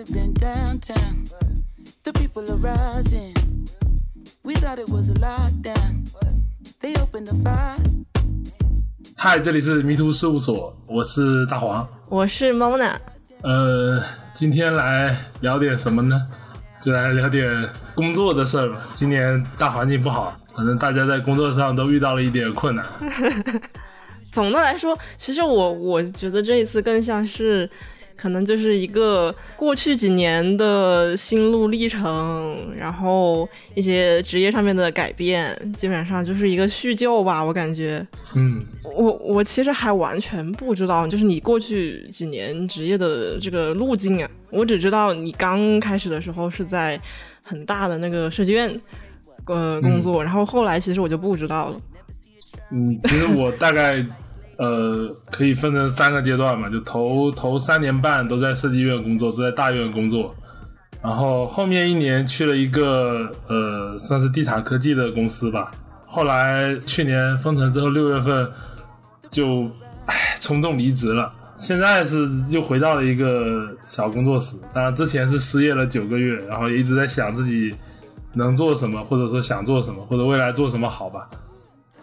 have been downtown. The people are rising. We thought it was a lockdown. They opened the fire. 嗨，这里是迷途事务所，我是大黄。我是 Mona，呃，今天来聊点什么呢？就来聊点工作的事儿吧。今年大环境不好，可能大家在工作上都遇到了一点困难。总的来说，其实我我觉得这一次更像是，可能就是一个过去几年的心路历程，然后一些职业上面的改变，基本上就是一个叙旧吧。我感觉，嗯，我我其实还完全不知道，就是你过去几年职业的这个路径啊，我只知道你刚开始的时候是在很大的那个设计院，呃工作，然后后来其实我就不知道了。嗯，其实我大概呃可以分成三个阶段嘛，就头头三年半都在设计院工作，都在大院工作，然后后面一年去了一个呃算是地产科技的公司吧，后来去年封城之后六月份就唉冲动离职了，现在是又回到了一个小工作室，当然之前是失业了九个月，然后一直在想自己能做什么，或者说想做什么，或者未来做什么好吧。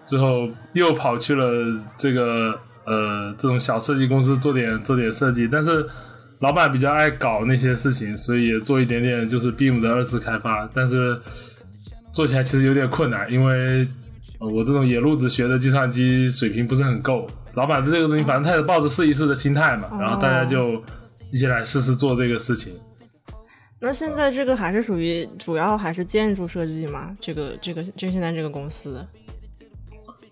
最后又跑去了这个呃这种小设计公司做点做点设计，但是老板比较爱搞那些事情，所以也做一点点就是 BIM 的二次开发，但是做起来其实有点困难，因为、呃我这种野路子学的计算机水平不是很够。老板对这个东西反正他也抱着试一试的心态嘛，然后大家就一起来试试做这个事情。那现在这个还是属于主要还是建筑设计嘛？这个这个这现在这个公司，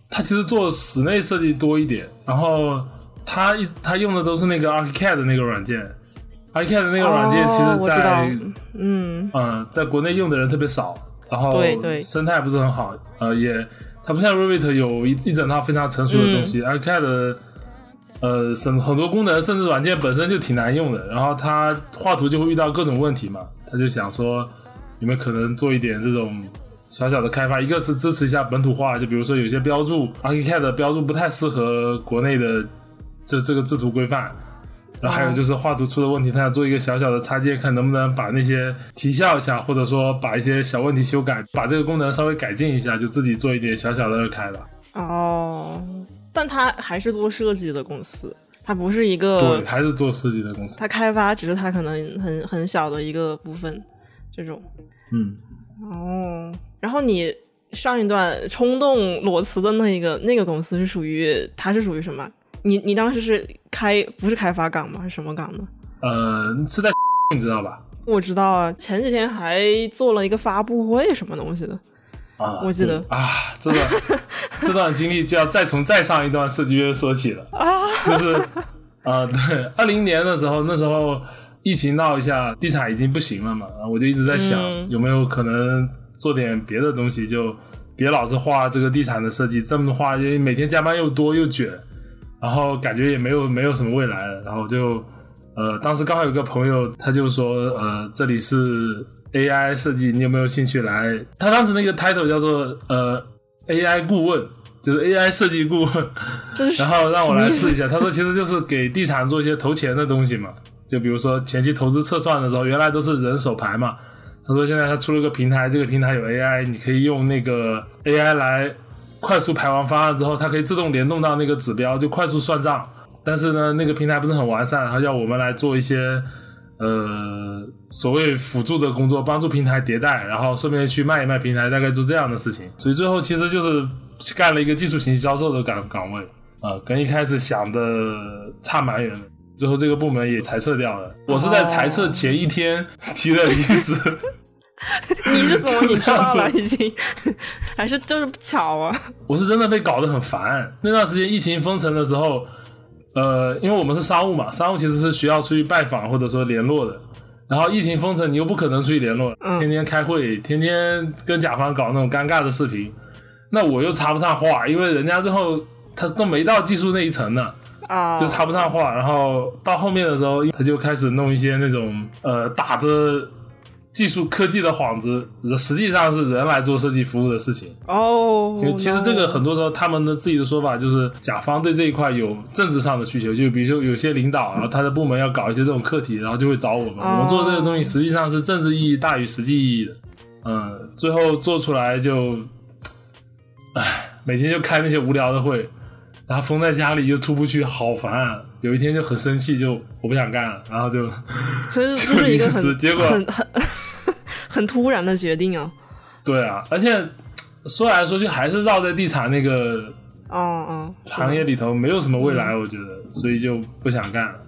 他其实做室内设计多一点，然后他一他用的都是那个 ArchiCAD 的那个软件，ArchiCAD 的那个软件其实在嗯，嗯、在国内用的人特别少，然后对对。生态不是很好，呃，也它不像 Revit 有一一整套非常成熟的东嗯西、a r c a d 的呃很很多功能甚至软件本身就挺难用的，然后他画图就会遇到各种问题嘛，他就想说你们可能做一点这种。小小的开发，一个是支持一下本土化，就比如说有些标注 ArchiCAD 的标注不太适合国内的这这个制图规范，然后还有就是画图出了问题，他想做一个小小的插件，看能不能把那些提效一下，或者说把一些小问题修改，把这个功能稍微改进一下，就自己做一点小小的二开吧。哦，但他还是做设计的公司，他不是一个对，还是做设计的公司。他开发只是他可能很很小的一个部分，这种。嗯，哦，然后你上一段冲动裸辞的那一个那个公司是属于，它是属于什么？你你当时是开不是开发岗吗？是什么岗呢？呃，是在 你知道吧？我知道啊，前几天还做了一个发布会，什么东西的。啊，我记得啊，这段 这段经历就要再从再上一段设计约说起了啊，就是啊、对，二零年的时候，那时候疫情闹一下，地产已经不行了嘛，然后我就一直在想、嗯有没有可能做点别的东西，就别老是画这个地产的设计，这么画，因为每天加班又多又卷，然后感觉也没有没有什么未来了，然后就呃，当时刚好有个朋友，他就说呃，这里是 AI 设计，你有没有兴趣来？他当时那个 title 叫做呃 AI 顾问，就是 AI 设计顾问，然后让我来试一下。他说其实就是给地产做一些投钱的东西嘛，就比如说前期投资测算的时候，原来都是人手排嘛。他说现在他出了个平台，这个平台有 AI，你可以用那个 AI 来快速排完方案之后，它可以自动联动到那个指标，就快速算账。但是呢，那个平台不是很完善，他要我们来做一些呃所谓辅助的工作，帮助平台迭代，然后顺便去卖一卖平台，大概做这样的事情。所以最后其实就是干了一个技术型销售的岗岗位啊、跟一开始想的差蛮远的。最后这个部门也裁撤掉了，我是在裁撤前一天 提的离职。你是怎么你知道了已经，还是就是不巧啊？我是真的被搞得很烦。那段时间疫情封城的时候，呃，因为我们是商务嘛，商务其实是需要出去拜访或者说联络的。然后疫情封城，你又不可能出去联络，嗯天天开会，天天跟甲方搞那种尴尬的视频，那我又插不上话，因为人家最后他都没到技术那一层呢。啊，就插不上话，然后到后面的时候，他就开始弄一些那种呃打着技术科技的幌子，实际上是人来做设计服务的事情。哦，因为其实这个很多时候他们的自己的说法就是甲方对这一块有政治上的需求，就比如说有些领导，然后他的部门要搞一些这种课题，然后就会找我们。我们做这个东西实际上是政治意义大于实际意义的。嗯，最后做出来就，唉，每天就开那些无聊的会，然后封在家里又出不去，好烦啊！有一天就很生气，就我不想干了，然后就所以就是 一个很结果很很很突然的决定啊。对啊，而且说来说去还是绕在地产那个哦哦，行业里头，没有什么未来，我觉得，所以就不想干了。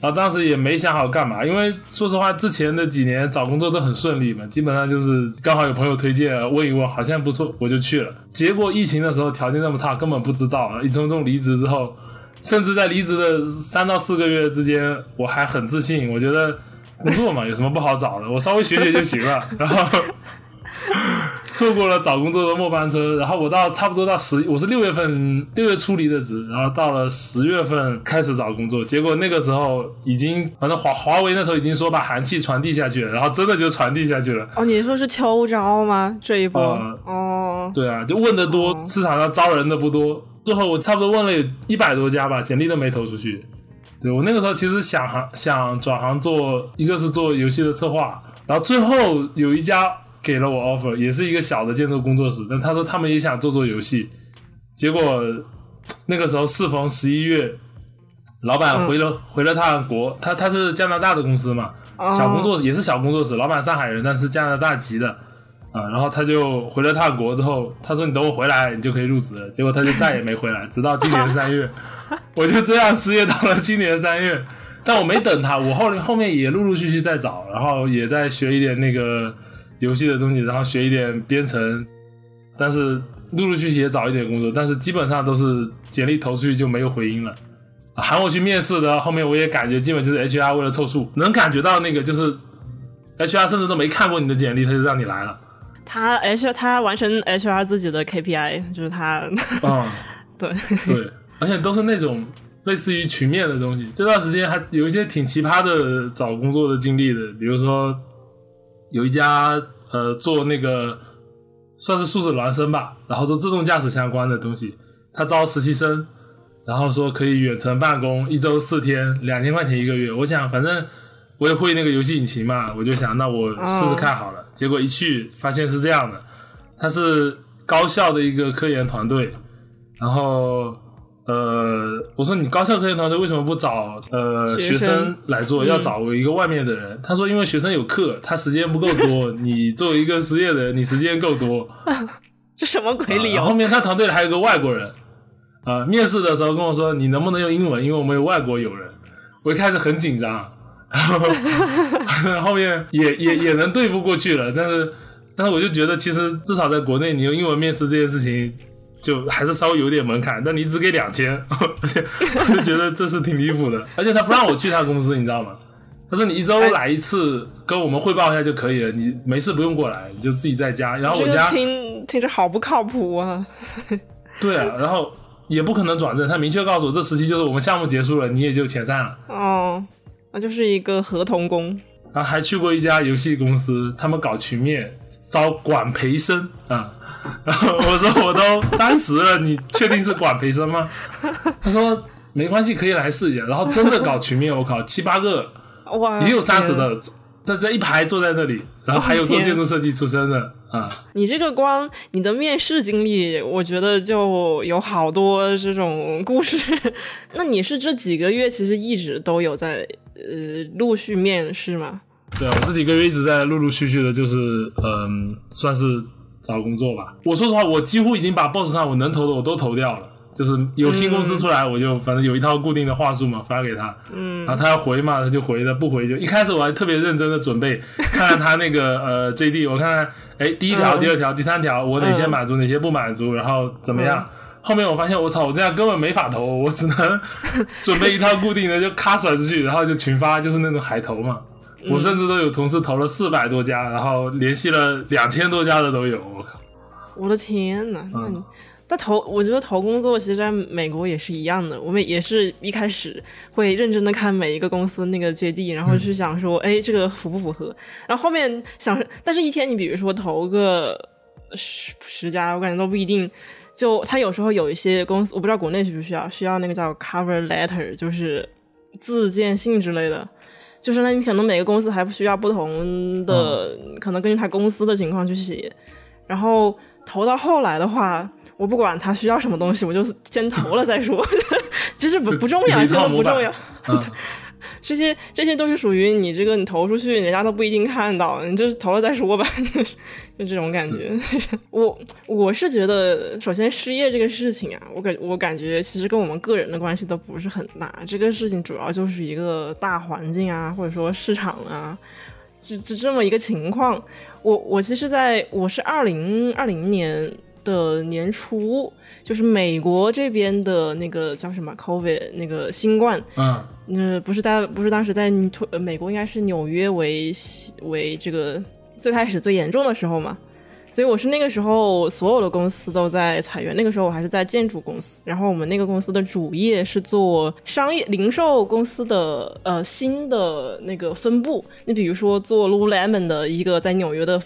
然后当时也没想好干嘛，因为说实话，之前的几年找工作都很顺利嘛，基本上就是刚好有朋友推荐，问一问，好像不错，我就去了。结果疫情的时候条件那么差，根本不知道。一匆匆离职之后，甚至在离职的三到四个月之间，我还很自信，我觉得工作嘛有什么不好找的，我稍微学学就行了。然后。错过了找工作的末班车，然后我到差不多到十，我是六月份六月初离的职，然后到了十月份开始找工作，结果那个时候已经，反正华华为那时候已经说把寒气传递下去了，然后真的就传递下去了。哦，你说是秋招吗？这一波？呃哦，对啊，就问的多，哦市场上招人的不多，最后我差不多问了有一百多家吧，简历都没投出去。对我那个时候其实想行想转行做，一个是做游戏的策划，然后最后有一家给了我 offer，也是一个小的建筑工作室，但他说他们也想做做游戏，结果那个时候适逢十一月，老板回了、回了趟国，他他是加拿大的公司嘛，哦小工作也是小工作室，老板上海人，但是加拿大籍的啊，然后他就回了趟国之后，他说你等我回来，你就可以入职了。结果他就再也没回来，直到今年三月，我就这样失业到了今年三月。但我没等他，我后后面也陆陆续续在找，然后也在学一点那个游戏的东西，然后学一点编程，但是陆陆续续也找一点工作，但是基本上都是简历投出去就没有回音了。喊我去面试的，后面我也感觉基本就是 HR 为了凑数，能感觉到那个就是 HR 甚至都没看过你的简历，他就让你来了。他 H 他完成 HR 自己的 KPI，就是他嗯，对，对，而且都是那种类似于群面的东西。这段时间还有一些挺奇葩的找工作的经历的，比如说有一家呃做那个算是数字孪生吧，然后做自动驾驶相关的东西，他招实习生，然后说可以远程办公，一周四天，两千块钱一个月。我想反正我也会那个游戏引擎嘛，我就想那我试试看好了。结果一去发现是这样的，他是高校的一个科研团队，然后呃，我说你高校科研团队为什么不找呃学学生生来做，要找一个外面的人？他说因为学生有课，他时间不够多，你作为一个失业的人，你时间够多。这什么鬼理啊然后？面他团队里还有个外国人，啊、面试的时候跟我说你能不能用英文，因为我们有外国友人。我一开始很紧张，然后 后面也也也能对付过去了，但是但是我就觉得其实至少在国内你用英文面试这件事情。就还是稍微有点门槛，但你只给两千，而且我就觉得这是挺离谱的。而且他不让我去他公司，你知道吗？他说你一周来一次，跟我们汇报一下就可以了，你没事不用过来，你就自己在家。然后我家听听着好不靠谱啊！对啊，然后也不可能转正，他明确告诉我，这时期就是我们项目结束了，你也就遣散了。哦，那就是一个合同工。然后还去过一家游戏公司，他们搞群面，招管培生啊。然后我说我都三十了，你确定是管培生吗？他说没关系，可以来试一下。然后真的搞群面，我靠，七八个，哇，也有三十的，在在一排坐在那里，然后还有做建筑设计出身的啊。你这个光你的面试经历，我觉得就有好多这种故事。那你是这几个月其实一直都有在呃陆续面试吗？对啊，我这几个月一直在陆陆续续的，就是嗯，算是找工作吧。我说实话，我几乎已经把 boss 上我能投的我都投掉了。就是有新公司出来，我就反正有一套固定的话术嘛，发给他，嗯，然后他要回嘛，他就回的，不回就一开始我还特别认真的准备，看看他那个呃 JD，我看看，哎，第一条、嗯第二条、第三条，我哪些嗯满足，哪些不满足，然后怎么样？后面我发现我操，我这样根本没法投，我只能 准备一套固定的就咔甩出去，然后就群发，就是那种海投嘛。我甚至都有同事投了四百多家，然后联系了两千多家的都有。我靠，我的天呐，那你、嗯但投，我觉得投工作其实在美国也是一样的，我们也是一开始会认真的看每一个公司那个 JD，然后去想说，哎，这个符不符合？然后后面想，但是一天你比如说投个十十家，我感觉都不一定。就他有时候有一些公司，我不知道国内需不需要，需要那个叫 cover letter，就是自荐信之类的。就是那你可能每个公司还不需要不同的，可能根据他公司的情况去写。然后投到后来的话。我不管他需要什么东西，我就先投了再说。其 实不不重要，真的不重要。这些这些都是属于你这个，你投出去，人家都不一定看到，你就是投了再说吧，就这种感觉。我我是觉得，首先失业这个事情啊，我感我感觉其实跟我们个人的关系都不是很大。这个事情主要就是一个大环境啊，或者说市场啊，就就这么一个情况。我我其实在我是二零二零年。的年初，就是美国这边的那个叫什么 COVID 那个新冠，嗯，嗯不是在不是当时在美国应该是纽约为为这个最开始最严重的时候嘛。所以我是那个时候，所有的公司都在裁员。那个时候我还是在建筑公司，然后我们那个公司的主业是做商业零售公司的呃新的那个分部。你比如说做 Lululemon 的一个在纽约的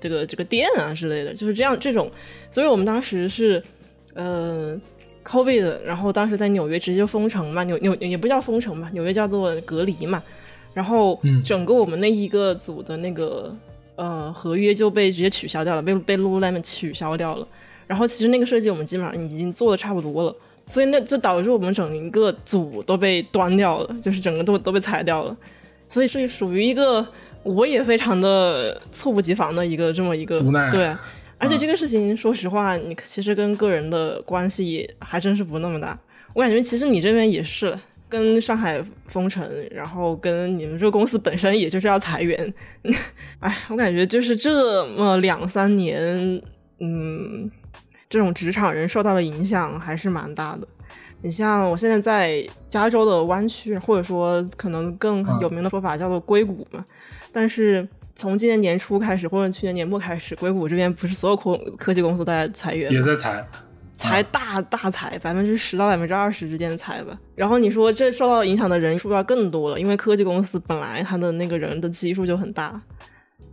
这个这个店啊之类的，就是这样这种。所以我们当时是呃 COVID，然后当时在纽约直接封城嘛，纽纽也不叫封城嘛，纽约叫做隔离嘛。然后整个我们那一个组的那个。呃，合约就被直接取消掉了，被被 Lululemon 取消掉了。然后其实那个设计我们基本上已经做的差不多了，所以那就导致我们整一个组都被端掉了，就是整个都都被裁掉了。所以是属于一个我也非常的猝不及防的一个这么一个无奈。对，而且这个事情说实话，你其实跟个人的关系还真是不那么大。我感觉其实你这边也是。跟上海封城，然后跟你们这个公司本身也就是要裁员，哎，我感觉就是这么两三年，嗯，这种职场人受到的影响还是蛮大的。你像我现在在加州的湾区，或者说可能更有名的说法叫做硅谷嘛，但是从今年年初开始，或者去年年末开始，硅谷这边不是所有科科技公司都在裁员，也在裁。裁大大裁百分之十到百分之二十之间的裁吧，然后你说这受到影响的人数要更多了，因为科技公司本来它的那个人的基数就很大，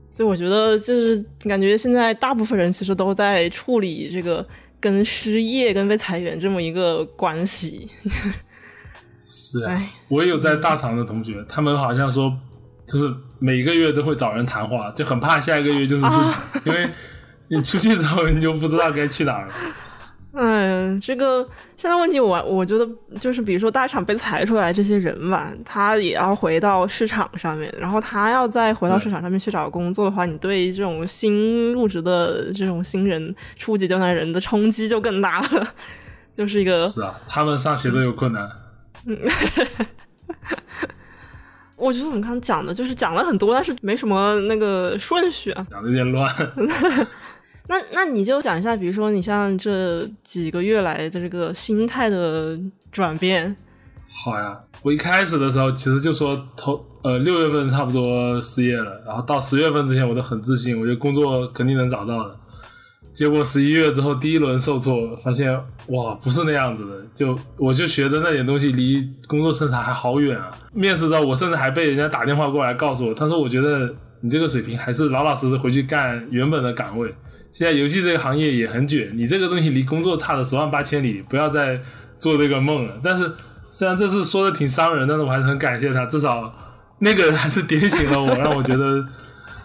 所以我觉得就是感觉现在大部分人其实都在处理这个跟失业跟被裁员这么一个关系。是啊，我也有在大厂的同学，他们好像说就是每个月都会找人谈话，就很怕下一个月就是自己，因为你出去之后你就不知道该去哪儿了。嗯，这个现在问题，我我觉得就是，比如说大厂被裁出来这些人吧，他也要回到市场上面，然后他要再回到市场上面去找工作的话，你对这种新入职的这种新人、初级调查人的冲击就更大了，就是一个是啊，他们上学都有困难。嗯，我觉得我们刚刚讲的就是讲了很多，但是没什么那个顺序啊，讲的有点乱。那那你就讲一下，比如说你像这几个月来的这个心态的转变。好呀，我一开始的时候其实就说头呃六月份差不多失业了，然后到十月份之前我都很自信，我觉得工作肯定能找到的。结果十一月之后第一轮受挫，发现哇不是那样子的，就我就学的那点东西离工作生产还好远啊。面试到我甚至还被人家打电话过来告诉我，他说我觉得你这个水平还是老老实实回去干原本的岗位。现在游戏这个行业也很卷，你这个东西离工作差的十万 八千里，不要再做这个梦了。但是虽然这次说的挺伤人，但是我还是很感谢他，至少那个人还是点醒了我，让我觉得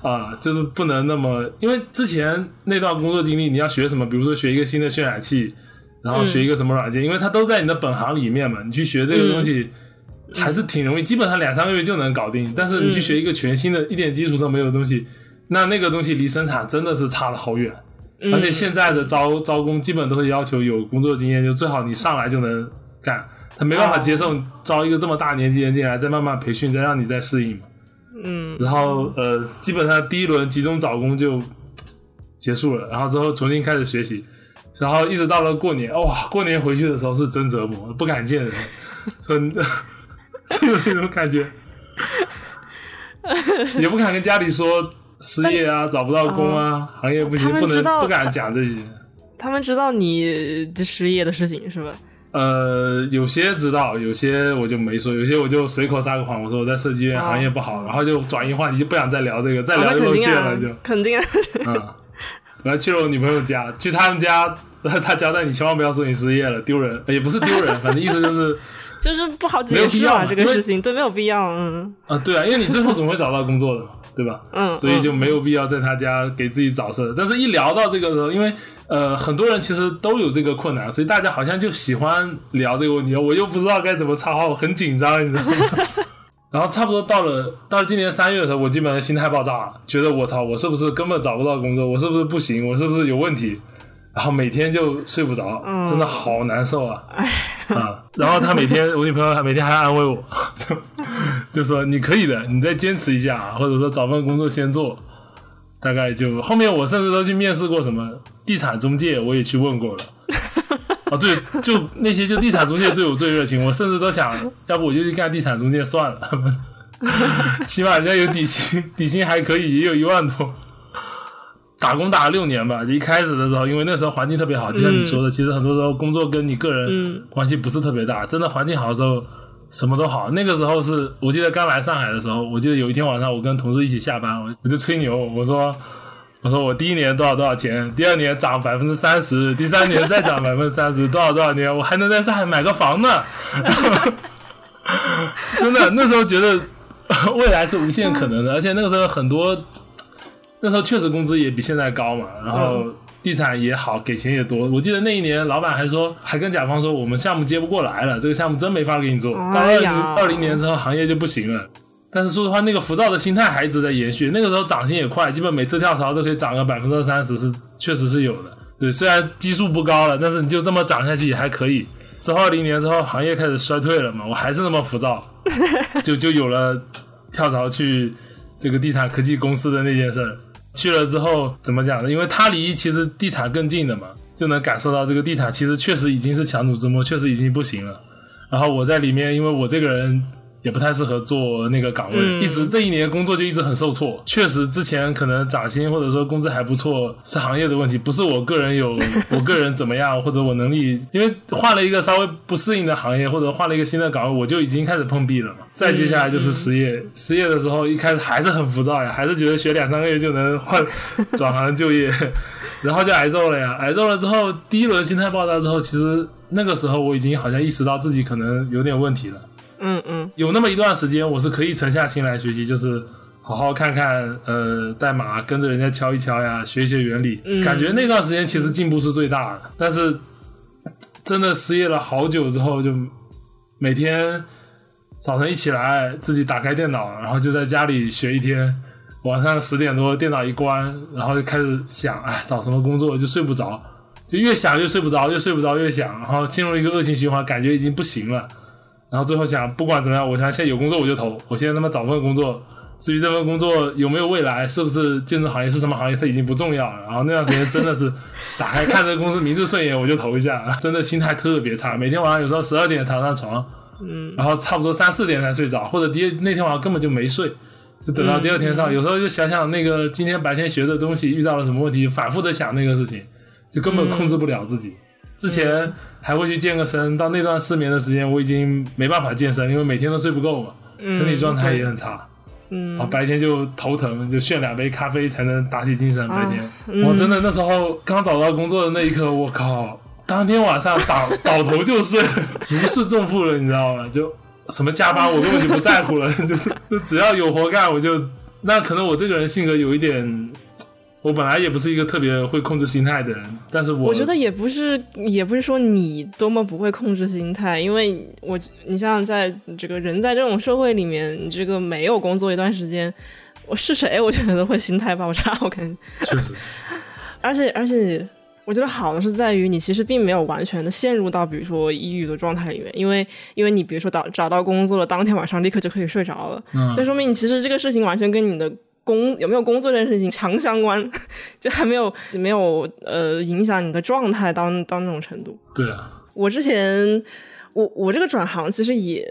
啊，就是不能那么，因为之前那段工作经历，你要学什么，比如说学一个新的渲染器，然后学一个什么软件，因为它都在你的本行里面嘛，你去学这个东西还是挺容易，基本上两三个月就能搞定。但是你去学一个全新的一点基础都没有的东西。那那个东西离生产真的是差了好远，而且现在的招招工基本都是要求有工作经验，就最好你上来就能干，他没办法接受招一个这么大年纪人进来，再慢慢培训，再让你再适应嘛。嗯，然后呃，基本上第一轮集中找工就结束了，然后之后重新开始学习，然后一直到了过年，哇，过年回去的时候是真折磨，不敢见人，真的是有那种感觉，也不敢跟家里说。失业啊，找不到工啊，行业不行，不能不敢讲这些。他们知道你这失业的事情是吧？呃，有些知道，有些我就没说，有些我就随口撒个谎，我说我在设计院行业不好，然后就转移话题，就不想再聊这个，再聊就露馅了，就肯定啊。嗯，然后去了我女朋友家，去他们家，他交代你千万不要说你失业了，丢人，也不是丢人，反正意思就是。就是不好解释啊，这个事情对没有必要，嗯啊对啊，因为你最后总会找到工作的，对吧？嗯，所以就没有必要在他家给自己找事儿。但是，一聊到这个时候，因为呃很多人其实都有这个困难，所以大家好像就喜欢聊这个问题。我又不知道该怎么插话，我很紧张，你知道吗？然后差不多到了到了今年三月的时候，我基本上心态爆炸了，觉得我操，我是不是根本找不到工作？我是不是不行？我是不是有问题？然后每天就睡不着，真的好难受啊！啊，然后他每天，我女朋友每天还安慰我，就说你可以的，你再坚持一下，或者说找份工作先做。大概就后面我甚至都去面试过什么地产中介，我也去问过了。哦，对，就那些就地产中介对我最热情，我甚至都想要不我就去干地产中介算了，起码人家有底薪，底薪还可以，也有一万多。打工打了六年吧，就一开始的时候，因为那时候环境特别好，就像你说的，其实很多时候工作跟你个人关系不是特别大。真的环境好的时候，什么都好。那个时候是我记得刚来上海的时候，我记得有一天晚上，我跟同事一起下班，我我就吹牛，我说我说我第一年多少多少钱，第二年涨百分之三十，第三年再涨百分之三十，多少多少年我还能在上海买个房呢？真的，那时候觉得未来是无限可能的，而且那个时候很多。那时候确实工资也比现在高嘛，然后地产也好，给钱也多。我记得那一年老板还说，还跟甲方说，我们项目接不过来了，这个项目真没法给你做。到二零二零年之后，行业就不行了。但是说实话，那个浮躁的心态还一直在延续。那个时候涨薪也快，基本每次跳槽都可以涨个百分之二三十，是确实是有的。对，虽然基数不高了，但是你就这么涨下去也还可以。之后二零年之后，行业开始衰退了嘛，我还是那么浮躁，就就有了跳槽去这个地产科技公司的那件事儿。去了之后怎么讲呢？因为他离其实地产更近的嘛，就能感受到这个地产其实确实已经是强弩之末，确实已经不行了。然后我在里面，因为我这个人。也不太适合做那个岗位，一直这一年工作就一直很受挫。确实，之前可能涨薪或者说工资还不错，是行业的问题，不是我个人有 我个人怎么样或者我能力。因为换了一个稍微不适应的行业，或者换了一个新的岗位，我就已经开始碰壁了嘛。再接下来就是失业，失业的时候一开始还是很浮躁呀，还是觉得学两三个月就能换转行就业，然后就挨揍了呀。挨揍了之后，第一轮心态爆炸之后，其实那个时候我已经好像意识到自己可能有点问题了。嗯嗯，有那么一段时间，我是可以沉下心来学习，就是好好看看呃代码，跟着人家敲一敲呀，学一些原理。感觉那段时间其实进步是最大的。但是真的失业了好久之后，就每天早晨一起来，自己打开电脑，然后就在家里学一天。晚上十点多电脑一关，然后就开始想，哎，找什么工作就睡不着，就越想越睡不着，越睡不着越想，然后进入一个恶性循环，感觉已经不行了。然后最后想，不管怎么样，我想现在有工作我就投。我现在他妈找份工作，至于这份工作有没有未来，是不是建筑行业是什么行业，它已经不重要了。然后那段时间真的是 打开看这个公司名字顺眼我就投一下，真的心态特别差。每天晚上有时候十二点躺上床，嗯，然后差不多三四点才睡着，或者第那天晚上根本就没睡，就等到第二天上。有时候就想想那个今天白天学的东西遇到了什么问题，反复的想那个事情，就根本控制不了自己。之前还会去健个身，到那段失眠的时间，我已经没办法健身，因为每天都睡不够嘛，身体状态也很差。嗯，啊，白天就头疼，就炫两杯咖啡才能打起精神。白天，我真的那时候刚找到工作的那一刻，我靠，当天晚上倒 倒头就睡，如释重负了，你知道吗？就什么加班我根本就不在乎了，就是就只要有活干我就。那可能我这个人性格有一点。我本来也不是一个特别会控制心态的人，但是我我觉得也不是，也不是说你多么不会控制心态，因为我你像在这个人在这种社会里面，你这个没有工作一段时间，我是谁？我觉得会心态爆炸，我感觉确实。而 且而且，我觉得好的是在于你其实并没有完全的陷入到比如说抑郁的状态里面，因为因为你比如说找找到工作了，当天晚上立刻就可以睡着了，嗯，那说明你其实这个事情完全跟你的。工有没有工作这件事情强相关，就还没有没有呃影响你的状态到到那种程度。对啊，我之前我我这个转行其实也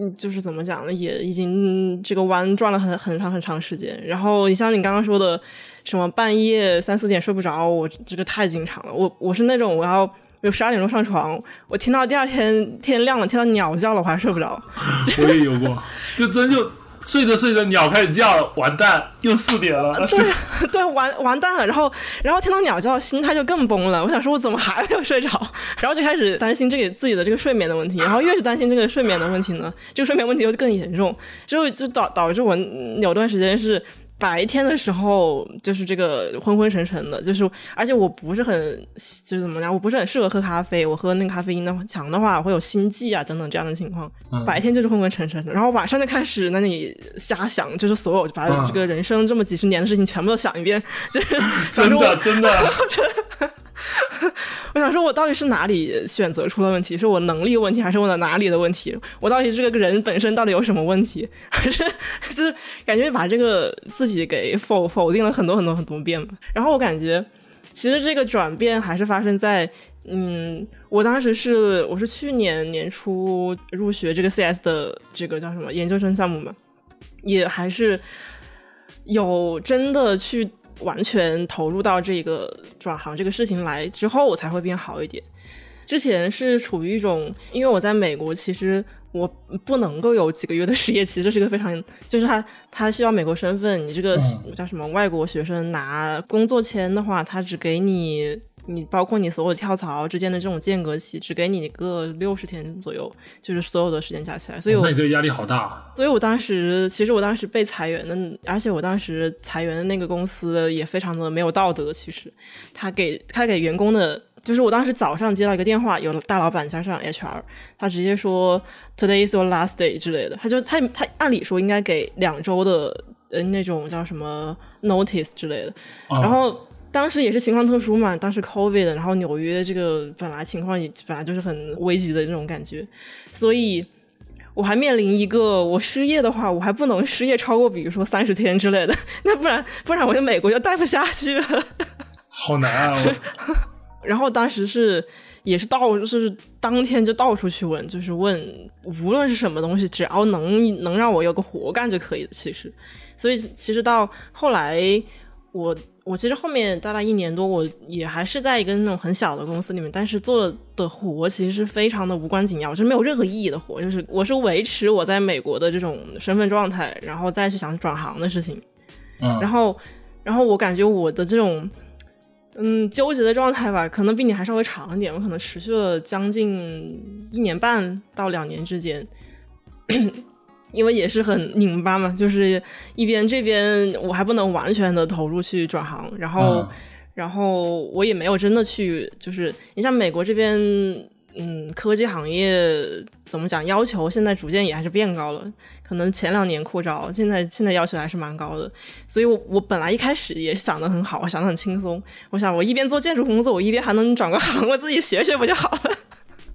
嗯，就是怎么讲呢，也已经这个弯转了很很长很长时间。然后你像你刚刚说的，什么半夜三四点睡不着，我这个太经常了。我我是那种我要有十二点钟上床，我听到第二天天亮了，听到鸟叫了，我还睡不着。我也有过，就真就。睡着睡着，鸟开始叫了，完蛋，又四点了。对 对，完完蛋了。然后，然后听到鸟叫，心态就更崩了。我想说，我怎么还没有睡着？然后就开始担心这个自己的这个睡眠的问题。然后越是担心这个睡眠的问题呢，这个睡眠问题就更严重，就就导导致我有段时间是。白天的时候就是这个昏昏沉沉的，就是而且我不是很就是怎么讲，我不是很适合喝咖啡，我喝那个咖啡因的强的话会有心悸啊等等这样的情况。白天就是昏昏沉沉的，然后晚上就开始那里瞎想，就是所有把这个人生这么几十年的事情全部都想一遍，就是真的真的。我想说，我到底是哪里选择出了问题？是我能力问题，还是我的哪里的问题？我到底这个人本身到底有什么问题？还是就是感觉把这个自己给否否定了很多很多很多遍然后我感觉，其实这个转变还是发生在，嗯，我当时是我是去年年初入学这个 CS 的这个叫什么研究生项目嘛，也还是有真的去。完全投入到这个转行这个事情来之后，我才会变好一点。之前是处于一种，因为我在美国，其实我不能够有几个月的失业期，这是一个非常，就是他他需要美国身份，你这个叫什么外国学生拿工作签的话，他只给你。你包括你所有跳槽之间的这种间隔期，只给你一个六十天左右，就是所有的时间加起来。所以我，那你这个压力好大。所以我当时，其实我当时被裁员的，而且我当时裁员的那个公司也非常的没有道德。其实，他给他给员工的，就是我当时早上接到一个电话，有大老板加上 HR，他直接说 Today is your last day 之类的。他就他他按理说应该给两周的呃那种叫什么 notice 之类的，然后。当时也是情况特殊嘛，当时 COVID，然后纽约这个本来情况也本来就是很危急的那种感觉，所以我还面临一个我失业的话，我还不能失业超过比如说三十天之类的，那不然不然我在美国就待不下去了，好难啊！然后当时是也是到就是当天就到处去问，就是问无论是什么东西，只要能能让我有个活干就可以了。其实，所以其实到后来。我我其实后面大概一年多，我也还是在一个那种很小的公司里面，但是做的活其实是非常的无关紧要，就是没有任何意义的活，就是我是维持我在美国的这种身份状态，然后再去想转行的事情。嗯，然后然后我感觉我的这种嗯纠结的状态吧，可能比你还稍微长一点，我可能持续了将近一年半到两年之间。因为也是很拧巴嘛，就是一边这边我还不能完全的投入去转行，然后，然后我也没有真的去，就是你像美国这边，嗯，科技行业怎么讲，要求现在逐渐也还是变高了，可能前两年扩招，现在现在要求还是蛮高的，所以我我本来一开始也想的很好，我想的很轻松，我想我一边做建筑工作，我一边还能转个行，我自己学学不就好了。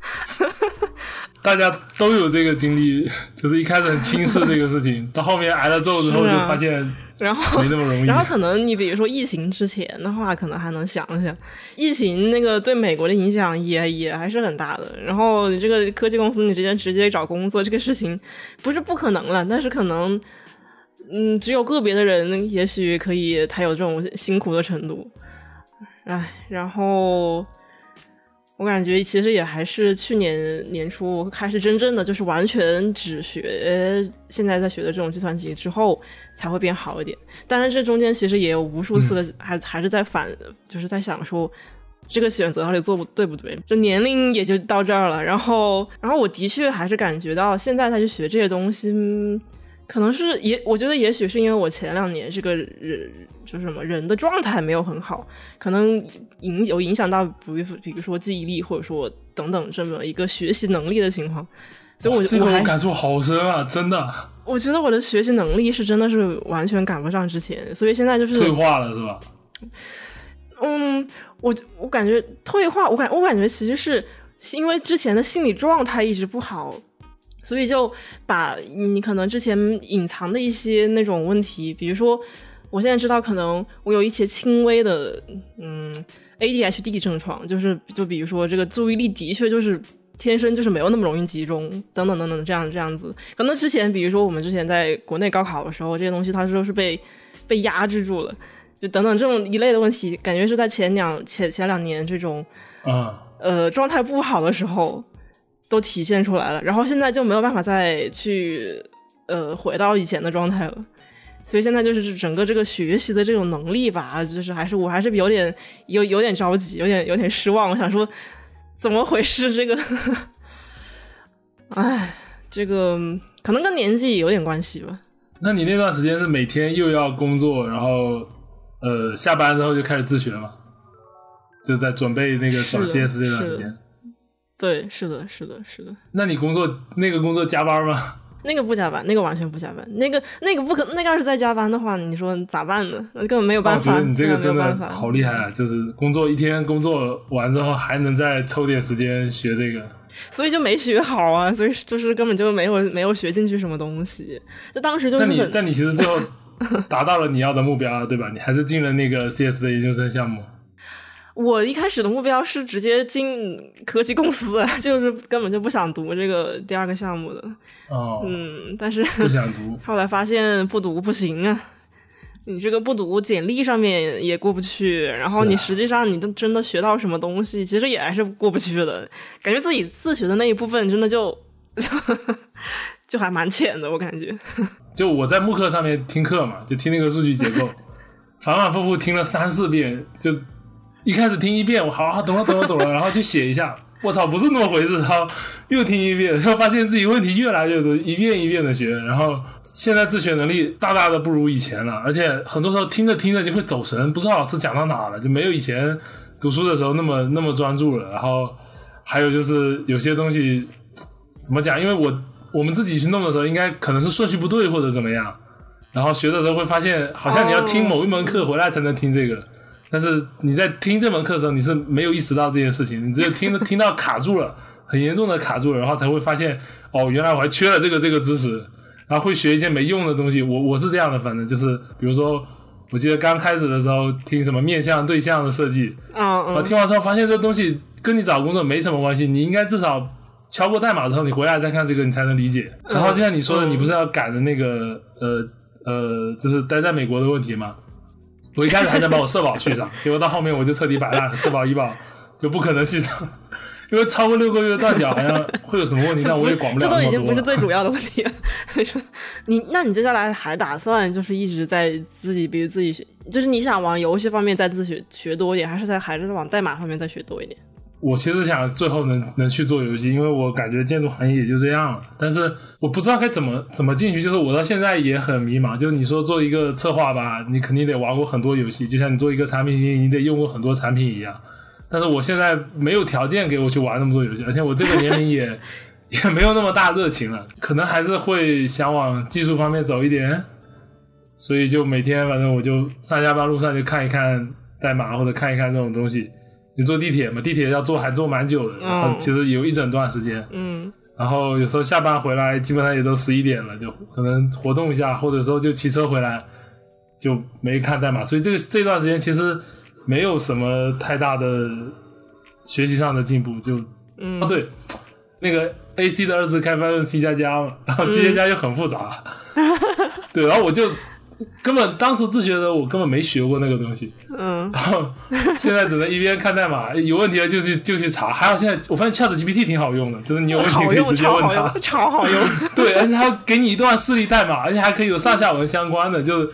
大家都有这个经历，就是一开始很轻视这个事情，到后面挨了揍之后就发现，然后没那么容易。然后可能你比如说疫情之前的话，可能还能想想，疫情那个对美国的影响也也还是很大的。然后你这个科技公司，你直接直接找工作这个事情不是不可能了，但是可能，嗯，只有个别的人也许可以，他有这种辛苦的程度。唉，然后。我感觉其实也还是去年年初开始真正的就是完全只学现在在学的这种计算机之后才会变好一点。但是这中间其实也有无数次的还还是在反，就是在想说这个选择到底做不对不对。这年龄也就到这儿了，然后然后我的确还是感觉到现在再去学这些东西。可能是也，我觉得也许是因为我前两年这个人就是什么人的状态没有很好，可能影有影响到，比如比如说记忆力或者说等等这么一个学习能力的情况，所以我这个我感触好深啊，真的。我觉得我的学习能力是真的是完全赶不上之前，所以现在就是退化了，是吧？嗯，我我感觉退化，我感我感觉其实是因为之前的心理状态一直不好。所以就把你可能之前隐藏的一些那种问题，比如说，我现在知道可能我有一些轻微的嗯 ADHD 症状，就是就比如说这个注意力的确就是天生就是没有那么容易集中，等等等等这样这样子。可能之前比如说我们之前在国内高考的时候，这些东西它都是被被压制住了，就等等这种一类的问题，感觉是在前两前前两年这种嗯，呃状态不好的时候都体现出来了，然后现在就没有办法再去呃回到以前的状态了。所以现在就是整个这个学习的这种能力吧，就是还是我还是有点有有点着急，有点有点失望。我想说，怎么回事？这个，哎，这个可能跟年纪有点关系吧。那你那段时间是每天又要工作，然后呃下班之后就开始自学吗？就在准备那个转 CS 这段时间。对，是的，是的，是的。那你工作那个工作加班吗？那个不加班，那个完全不加班。那个那个不可，那个要是在加班的话，你说咋办呢？那根本没有办法。我觉得你这个真的好厉害啊！就是工作一天工作完之后，还能再抽点时间学这个，所以就没学好啊！所以就是根本就没有没有学进去什么东西。就当时就是，但你但你其实最后 达到了你要的目标，对吧？你还是进了那个 CS 的研究生项目。我一开始的目标是直接进科技公司，就是根本就不想读这个第二个项目的。哦，嗯，但是不想读，后来发现不读不行啊！你这个不读，简历上面也过不去，然后你实际上你都真的学到什么东西，其实也还是过不去的。感觉自己自学的那一部分，真的就 就就还蛮浅的，我感觉。就我在慕课上面听课嘛，就听那个数据结构，反反复复听了三四遍，就。一开始听一遍，我好好懂了懂了懂了，然后去写一下，我操，不是那么回事，然后又听一遍，然后发现自己问题越来越多，一遍一遍的学，然后现在自学能力大大的不如以前了，而且很多时候听着听着就会走神，不知道老师讲到哪了，就没有以前读书的时候那么那么专注了。然后还有就是有些东西怎么讲，因为我我们自己去弄的时候，应该可能是顺序不对或者怎么样，然后学的时候会发现，好像你要听某一门课回来才能听这个。但是你在听这门课的时候，你是没有意识到这件事情，你只有听听到卡住了，很严重的卡住了，然后才会发现，哦，原来我还缺了这个这个知识，然后会学一些没用的东西。我 我是这样的，反正就是，比如说，我记得刚开始的时候听什么面向对象的设计，啊，我听完之后发现这东西跟你找工作没什么关系，你应该至少敲过代码之后，你回来再看这个，你才能理解。然后就像你说的，你不是要赶着那个呃呃，就是待在美国的问题吗？我一开始还想把我社保续上，结果到后面我就彻底摆烂，社保医保就不可能续上，因为超过六个月断缴好像会有什么问题，那我也管不了这都已经不是最主要的问题了。你说你，那你接下来还打算就是一直在自己，比如自己学，就是你想往游戏方面再自学学多一点，还是在还是在往代码方面再学多一点？我其实想最后能能去做游戏，因为我感觉建筑行业也就这样了。但是我不知道该怎么怎么进去，就是我到现在也很迷茫。就是你说做一个策划吧，你肯定得玩过很多游戏，就像你做一个产品经理，你得用过很多产品一样。但是我现在没有条件给我去玩那么多游戏，而且我这个年龄也 也没有那么大热情了，可能还是会想往技术方面走一点。所以就每天反正我就上下班路上就看一看代码或者看一看这种东西。你坐地铁嘛？地铁要坐还坐蛮久的，然后其实有一整段时间。嗯。然后有时候下班回来，基本上也都十一点了，就可能活动一下，或者说就骑车回来，就没看代码。所以这个这段时间其实没有什么太大的学习上的进步。就嗯，哦对，那个 A C 的二次开发用 C 加加嘛，然后 C 加加又很复杂。对，然后我就。根本当时自学的我根本没学过那个东西，嗯，然后现在只能一边看代码，有问题了就去就去查。还有现在我发现 Chat GPT 挺好用的，就是你有问题可以直接问他，超好用。对，而且他给你一段示例代码，而且还可以有上下文相关的，就是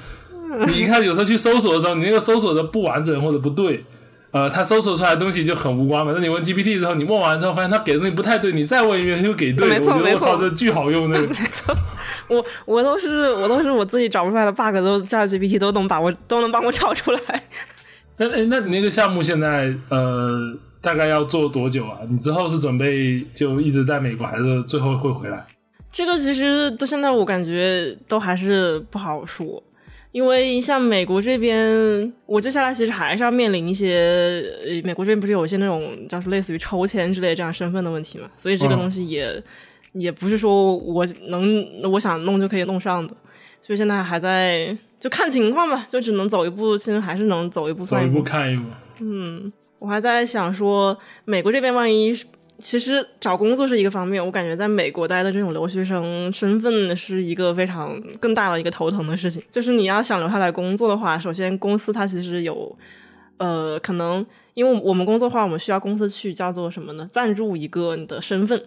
你一开始有时候去搜索的时候，你那个搜索的不完整或者不对。呃，他搜索出来的东西就很无关嘛。那你问 GPT 之后，你问完之后发现他给的东西不太对，你再问一遍他就给对。没错没错，这巨好用，那个。没错，我我都是我都是我自己找不出来的 bug，都叫 GPT 都能把我都能帮我找出来。那哎，那你那个项目现在呃大概要做多久啊？你之后是准备就一直在美国，还是最后会回来？这个其实到现在我感觉都还是不好说。因为像美国这边，我接下来其实还是要面临一些，美国这边不是有一些那种叫是类似于抽签之类这样身份的问题嘛，所以这个东西也也不是说我能我想弄就可以弄上的，所以现在还在就看情况吧，就只能走一步，其实还是能走一步算一步看一步。嗯，我还在想说，美国这边万一其实找工作是一个方面，我感觉在美国待的这种留学生身份是一个非常更大的一个头疼的事情。就是你要想留下来工作的话，首先公司它其实有，呃，可能因为我们工作的话，我们需要公司去叫做什么呢？赞助一个你的身份。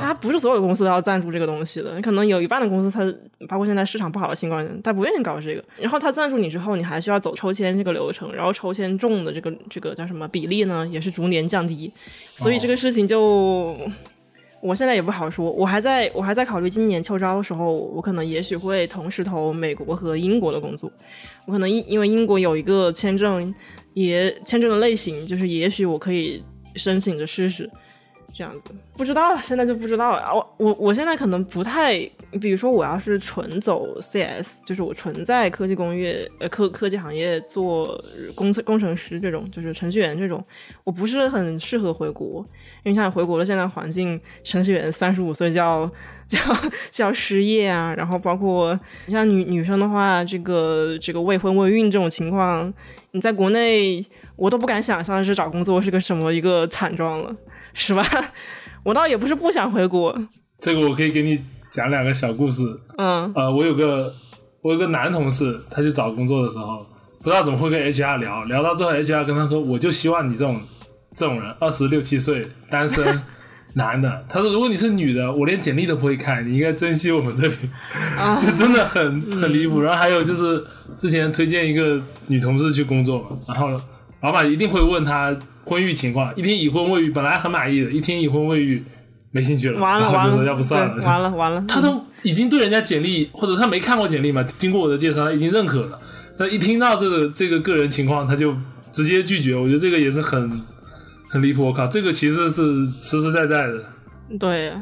它不是所有的公司都要赞助这个东西的，可能有一半的公司，它包括现在市场不好的情况下，他不愿意搞这个。然后他赞助你之后，你还需要走抽签这个流程，然后抽签中的这个这个叫什么比例呢，也是逐年降低。所以这个事情就，我现在也不好说。我还在我还在考虑今年秋招的时候，我可能也许会同时投美国和英国的工作。我可能因因为英国有一个签证，也签证的类型，就是也许我可以申请着试试。这样子不知道，现在就不知道了。我我我现在可能不太，比如说我要是纯走 CS，就是我纯在科技工业呃科科技行业做工程工程师这种，就是程序员这种，我不是很适合回国，因为像回国的现在环境，程序员三十五岁就要 就要就要失业啊，然后包括像女女生的话，这个这个未婚未孕这种情况，你在国内我都不敢想象是找工作是个什么一个惨状了。是吧？我倒也不是不想回国。这个我可以给你讲两个小故事。嗯，呃，我有个我有个男同事，他去找工作的时候，不知道怎么会跟 HR 聊，聊到最后，HR 跟他说：“我就希望你这种这种人，二十六七岁，单身，男的。”他说：“如果你是女的，我连简历都不会看，你应该珍惜我们这里。”啊，真的很很离谱。然后还有就是之前推荐一个女同事去工作嘛，然后老板一定会问他。婚育情况，一听已婚未育，本来很满意的，一听已婚未育，没兴趣了，完了完了，要不算了，完了完了，他都已经对人家简历，或者他没看过简历嘛，经过我的介绍，他已经认可了，他一听到这个这个个人情况，他就直接拒绝，我觉得这个也是很很离谱，我靠，这个其实是实实在在的，对，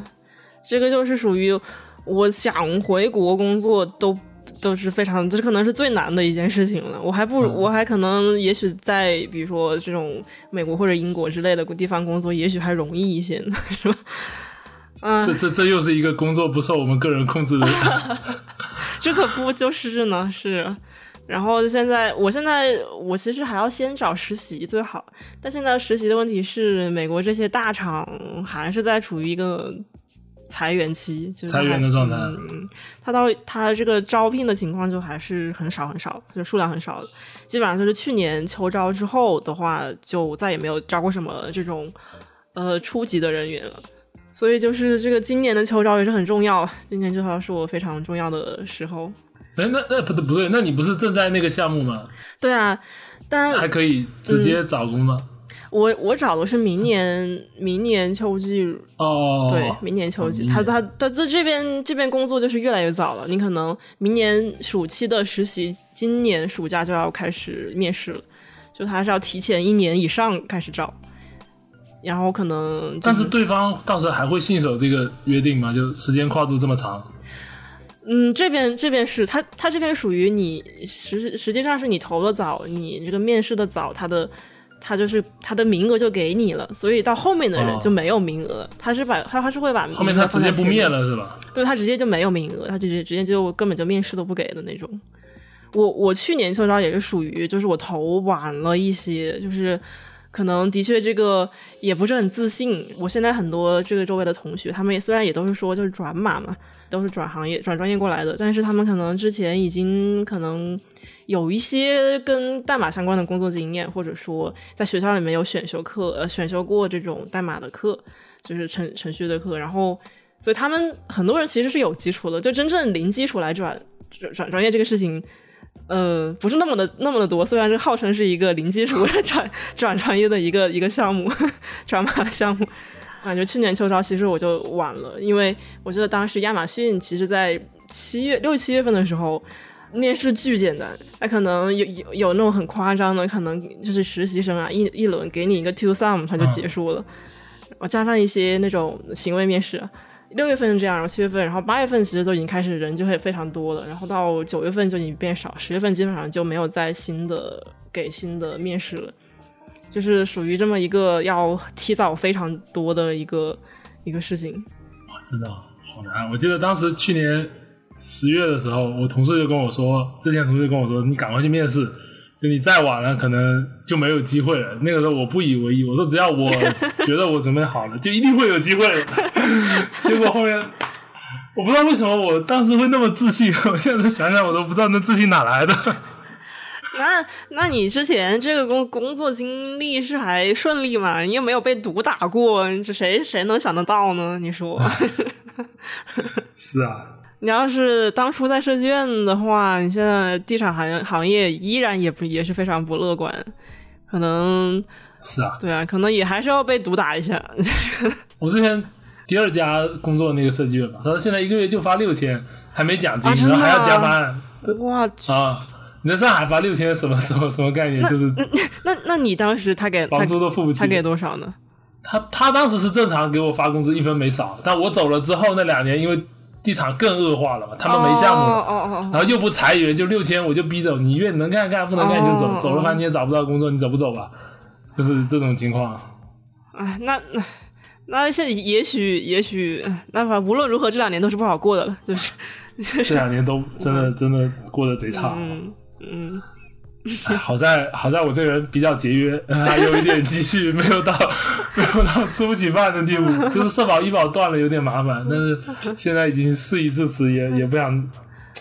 这个就是属于我想回国工作都。都是非常，这可能是最难的一件事情了。我还不如，我还可能，也许在比如说这种美国或者英国之类的地方工作，也许还容易一些呢，是吧？啊，这这这又是一个工作不受我们个人控制的，这可不就是呢？是。然后现在，我现在我其实还要先找实习最好，但现在实习的问题是，美国这些大厂还是在处于一个。裁员期，裁员的状态。嗯，他到他这个招聘的情况就还是很少很少，就数量很少的。基本上就是去年秋招之后的话，就再也没有招过什么这种呃初级的人员了。所以就是这个今年的秋招也是很重要，今年秋招是我非常重要的时候。哎，那那不对不对，那你不是正在那个项目吗？对啊，但还可以直接找工吗？我我找的是明年明年秋季哦，对，明年秋季，他他他这这边这边工作就是越来越早了。你可能明年暑期的实习，今年暑假就要开始面试了，就他是要提前一年以上开始找，然后可能但是对方到时候还会信守这个约定吗？就时间跨度这么长？嗯，这边这边是他他这边属于你实实际上是你投的早，你这个面试的早，他的。他就是他的名额就给你了，所以到后面的人就没有名额。他是把他他是会把后面他直接不面了是吧？对他直接就没有名额，他直接直接就根本就面试都不给的那种。我我去年秋招也是属于就是我投晚了一些，就是可能的确这个也不是很自信。我现在很多这个周围的同学，他们也虽然也都是说就是转码嘛。都是转行业、转专业过来的，但是他们可能之前已经可能有一些跟代码相关的工作经验，或者说在学校里面有选修课，呃，选修过这种代码的课，就是程程序的课，然后，所以他们很多人其实是有基础的，就真正零基础来转转转专业这个事情，呃，不是那么的那么的多。虽然这号称是一个零基础转 转专业的一个一个项目，转码的项目。感觉去年秋招其实我就晚了，因为我记得当时亚马逊其实在七月六七月份的时候面试巨简单，他可能有有有那种很夸张的，可能就是实习生啊一一轮给你一个 two sum 他就结束了，我加上一些那种行为面试，六月份是这样，然后七月份，然后八月份其实都已经开始人就会非常多了，然后到九月份就已经变少，十月份基本上就没有再新的给新的面试了。就是属于这么一个要提早非常多的一个一个事情，哇，真的好难！我记得当时去年十月的时候，我同事就跟我说，之前同事跟我说，你赶快去面试，就你再晚了，可能就没有机会了。那个时候我不以为意，我说只要我 觉得我准备好了，就一定会有机会。结果后面我不知道为什么我当时会那么自信，我现在想想我都不知道那自信哪来的。那那你之前这个工工作经历是还顺利吗？你又没有被毒打过，这谁谁能想得到呢？你说？是啊。你要是当初在设计院的话，你现在地产行行业依然也不也是非常不乐观，可能是啊，对啊，可能也还是要被毒打一下。我之前第二家工作那个设计院嘛，他说现在一个月就发六千，还没奖金，然后还要加班。哇啊！你在上海发六千，什么什么什么概念？就是那那你当时他给房租都付不起，他给多少呢？他他当时是正常给我发工资，一分没少。但我走了之后那两年，因为地产更恶化了嘛，他们没项目了，然后又不裁员，就六千我就逼走，你愿能干干，不能干你就走，走了反正你也找不到工作，你走不走吧？就是这种情况。哎，那那那现也许也许，那反无论如何这两年都是不好过的了，就是这两年都真的真的过得贼差。嗯嗯。好在好在我这个人比较节约，还有一点积蓄，没有到 没有到吃不起饭的地步。就是社保医保断了有点麻烦，但是现在已经事已至此，也也不想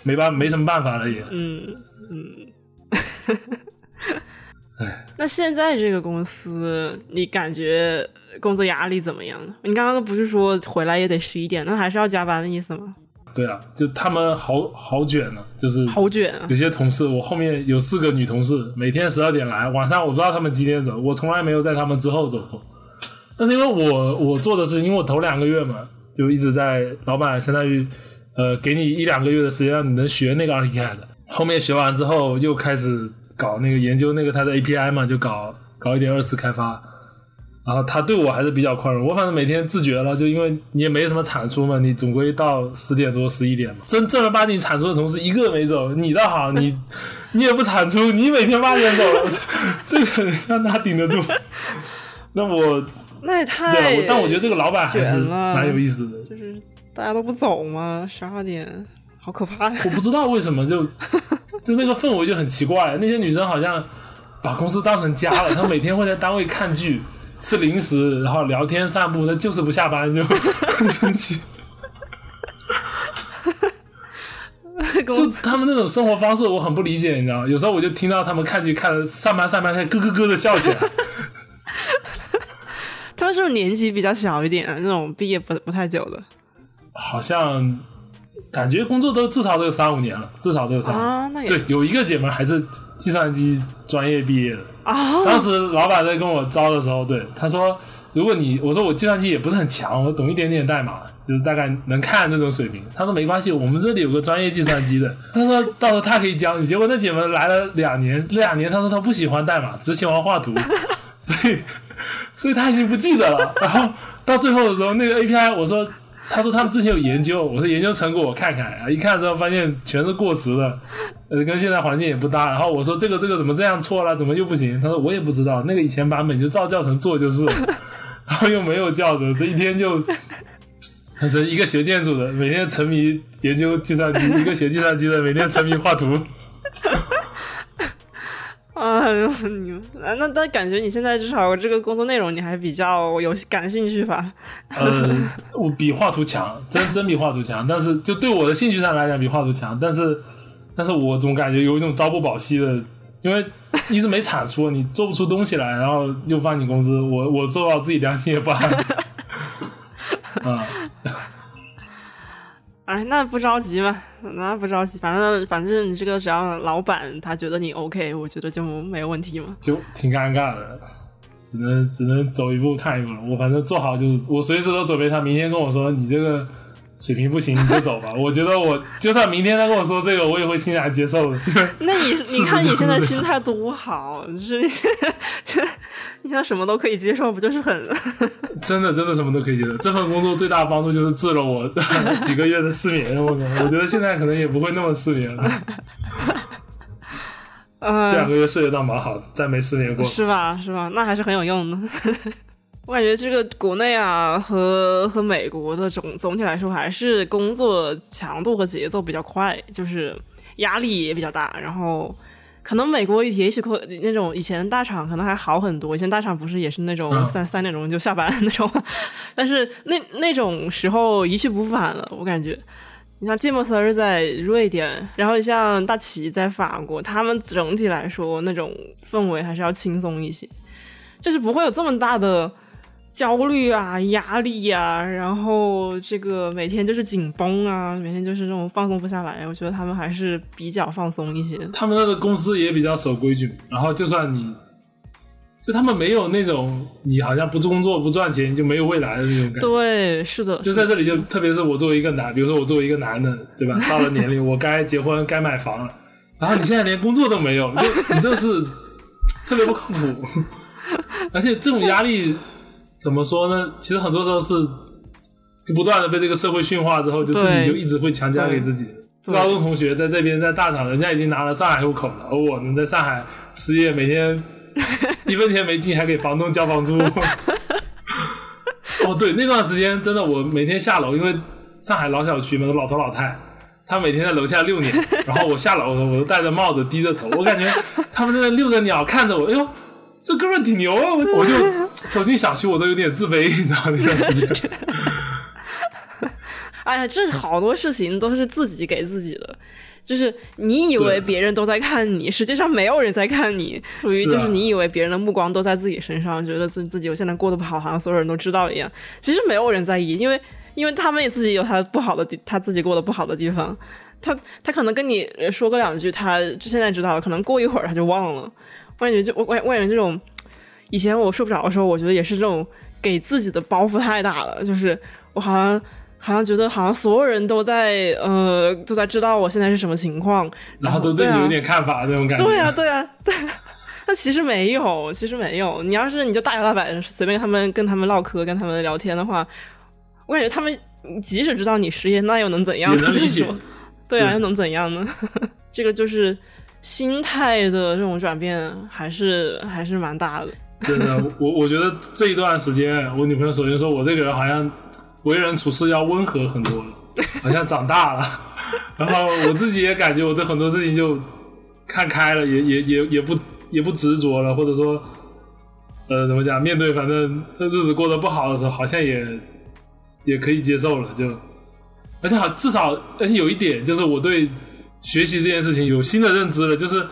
没办没什么办法了也。嗯嗯。哎，那现在这个公司，你感觉工作压力怎么样？你刚刚不是说回来也得十一点，那还是要加班的意思吗？对啊，就他们好好卷呢，就是好卷啊。有些同事，我后面有四个女同事，每天十二点来，晚上我不知道他们几点走，我从来没有在他们之后走过。但是因为我我做的是，因为我头两个月嘛，就一直在老板相当于呃给你一两个月的时间让你能学那个 API 的，后面学完之后又开始搞那个研究那个它的 API 嘛，就搞搞一点二次开发。然后他对我还是比较宽容，我反正每天自觉了，就因为你也没什么产出嘛，你总归到十点多十一点嘛，正正儿八经产出的同事一个没走，你倒好，你 你也不产出，你每天八点走了，这个让他顶得住。那我那也太对，但我觉得这个老板还是蛮有意思的，就是大家都不走嘛？十二点好可怕呀。我不知道为什么就就那个氛围就很奇怪，那些女生好像把公司当成家了，她每天会在单位看剧。吃零食，然后聊天散步，他就是不下班就很生气。就他们那种生活方式，我很不理解，你知道吗？有时候我就听到他们看剧看的上班上班，还咯咯咯的笑起来。他们是不是年纪比较小一点？那种毕业不不太久的？好像感觉工作都至少都有三五年了，至少都有三。啊，那对，有一个姐们还是计算机专业毕业的。啊！当时老板在跟我招的时候，对他说：“如果你我说我计算机也不是很强，我懂一点点代码，就是大概能看那种水平。”他说：“没关系，我们这里有个专业计算机的。”他说到时候他可以教你。结果那姐们来了两年，两年他说他不喜欢代码，只喜欢画图，所以所以他已经不记得了。然后到最后的时候，那个 API 我说。他说他们之前有研究，我说研究成果我看看啊，一看之后发现全是过时的，呃，跟现在环境也不搭。然后我说这个这个怎么这样错了，怎么又不行？他说我也不知道，那个以前版本就照教程做就是，然后又没有教程，这一天就，他说一个学建筑的每天沉迷研究计算机，一个学计算机的每天沉迷画图。哎 呦你们啊，那但感觉你现在至少这个工作内容你还比较有感兴趣吧？呃，我比画图强，真真比画图强。但是就对我的兴趣上来讲，比画图强。但是，但是我总感觉有一种朝不保夕的，因为一直没产出，你做不出东西来，然后又发你工资，我我做到自己良心也不安。啊。哎，那不着急嘛，那不着急，反正反正你这个只要老板他觉得你 OK，我觉得就没问题嘛。就挺尴尬的，只能只能走一步看一步了。我反正做好就是，我随时都准备。他明天跟我说你这个水平不行，你就走吧。我觉得我就算明天他跟我说这个，我也会欣然接受的。那你 你看你现在心态多好，是。你现在什么都可以接受，不就是很真的真的什么都可以接受？这份工作最大的帮助就是治了我几个月的失眠。我我觉得现在可能也不会那么失眠了。这两个月睡得倒蛮好，再没失眠过。是吧？是吧？那还是很有用的。我感觉这个国内啊和和美国的总总体来说，还是工作强度和节奏比较快，就是压力也比较大，然后。可能美国也许会那种以前大厂可能还好很多，以前大厂不是也是那种嗯三、三点钟就下班那种，但是那那种时候一去不复返了，我感觉。你像芥末丝儿在瑞典，然后像大齐在法国，他们整体来说那种氛围还是要轻松一些，就是不会有这么大的焦虑啊、压力呀、然后这个每天就是紧绷啊，每天就是这种放松不下来。我觉得他们还是比较放松一些。他们那个公司也比较守规矩，然后就算你，就他们没有那种你好像不工作不赚钱就没有未来的那种感觉。对，是的，就在这里就，特别是我作为一个男，比如说我作为一个男的，对吧？到了年龄，我该结婚，该买房了，然后你现在连工作都没有，就你这是特别不靠谱。而且这种压力怎么说呢？其实很多时候是就不断的被这个社会驯化之后，就自己就一直会强加给自己。高中同学在这边在大厂，人家已经拿了上海户口了，而我呢在上海失业，每天 一分钱没进，还给房东交房租。哦，对，那段时间真的，我每天下楼，因为上海老小区嘛，都老头老太，他每天在楼下遛鸟，然后我下楼的时候，我都戴着帽子，低着头，我感觉他们在那遛着鸟，看着我，哎呦，这哥们儿挺牛啊！我我就 走进小区，我都有点自卑，你知道那段时间。哎呀，这好多事情都是自己给自己的，就是你以为别人都在看你，实际上没有人在看你，属于就是你以为别人的目光都在自己身上，觉得自自己我现在过得不好，好像所有人都知道一样。其实没有人在意，因为因为他们也自己有他不好的地，他自己过得不好的地方。他他可能跟你呃说个两句，他现在知道了，可能过一会儿他就忘了。我感觉就我我我感觉这种，以前我睡不着的时候，我觉得也是这种给自己的包袱太大了，就是我好像。好像觉得好像所有人都在呃都在知道我现在是什么情况，然后都对你有点看法那种感觉。对啊、对啊、对、啊。但其实没有，其实没有。你要是你就大摇大摆的随便跟他们跟他们唠嗑，跟他们聊天的话，我感觉他们即使知道你失业，那又能怎样？也能理解就是说 对啊，又能怎样呢？这个就是心态的这种转变，还是还是蛮大的。真的，我我觉得这一段时间，我女朋友首先说我这个人好像为人处事要温和很多了，好像长大了。然后我自己也感觉我对很多事情就看开了，也也也也不也不执着了，或者说，呃，怎么讲？面对反正日子过得不好的时候，好像也也可以接受了，就而且好至少而且有一点就是我对学习这件事情有新的认知了，就是。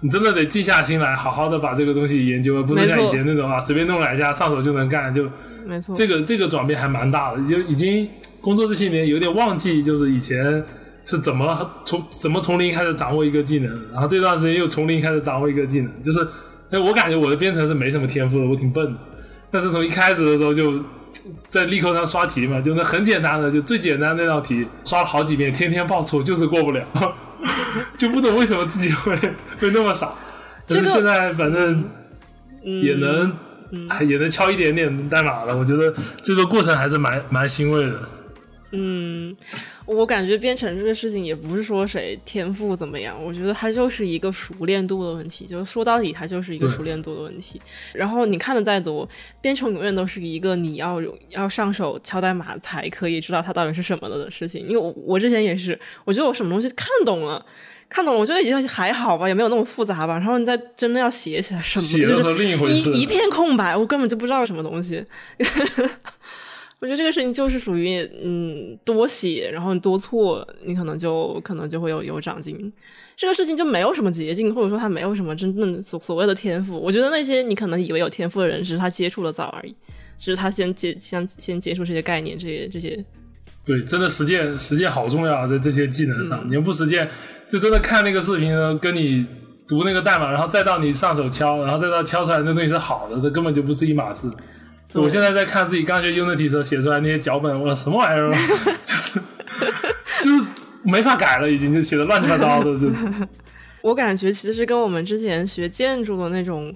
你真的得静下心来，好好的把这个东西研究，而不是像以前那种啊，随便弄两下上手就能干。就没错，这个这个转变还蛮大的，就已经工作这些年有点忘记，就是以前是怎么从怎么从零开始掌握一个技能，然后这段时间又从零开始掌握一个技能，就是哎，我感觉我的编程是没什么天赋的，我挺笨的，但是从一开始的时候就在力扣上刷题嘛，就那很简单的，就最简单的那道题刷了好几遍，天天报错，就是过不了，就不懂为什么自己会会那么傻。但这个是现在反正嗯也能、还也能敲一点点代码了，我觉得这个过程还是蛮蛮欣慰的。嗯，我感觉编程这个事情也不是说谁天赋怎么样，我觉得它就是一个熟练度的问题，就是说到底它就是一个熟练度的问题。然后你看的再多，编程永远都是一个你要有要上手敲代码才可以知道它到底是什么的事情。因为我我之前也是，我觉得我什么东西看懂了。看懂了，我觉得也还好吧，也没有那么复杂吧。然后你再真的要写起来，什么就是另一回事一一片空白，我根本就不知道什么东西。我觉得这个事情就是属于嗯多写，然后你多错，你可能就可能就会有有长进。这个事情就没有什么捷径，或者说他没有什么真正所所谓的天赋。我觉得那些你可能以为有天赋的人，只是他接触的早而已，只是他先接先先接触这些概念，这些这些。对，真的实践实践好重要啊，在这些技能上，嗯你要不实践，就真的看那个视频，跟你读那个代码，然后再到你上手敲，然后再到敲出来那东西是好的，这根本就不是一码事。对。我现在在看自己刚学 Unity 的时候写出来那些脚本，我什么玩意儿啊，就是就是没法改了，已经就写的乱七八糟的，就 我感觉其实跟我们之前学建筑的那种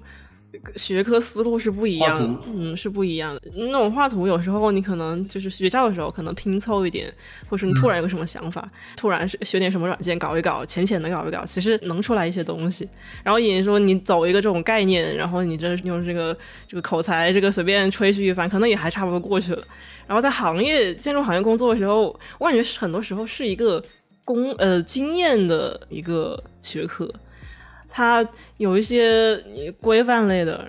学科思路是不一样的，嗯，是不一样的。那种画图有时候你可能就是学校的时候可能拼凑一点，或者说你突然有个什么想法，突然学点什么软件搞一搞，浅浅的搞一搞，其实能出来一些东西。然后也说你走一个这种概念，然后你这用这个这个口才，这个随便吹嘘一番，可能也还差不多过去了。然后在行业建筑行业工作的时候，我感觉是很多时候是一个工呃经验的一个学科。它有一些规范类的，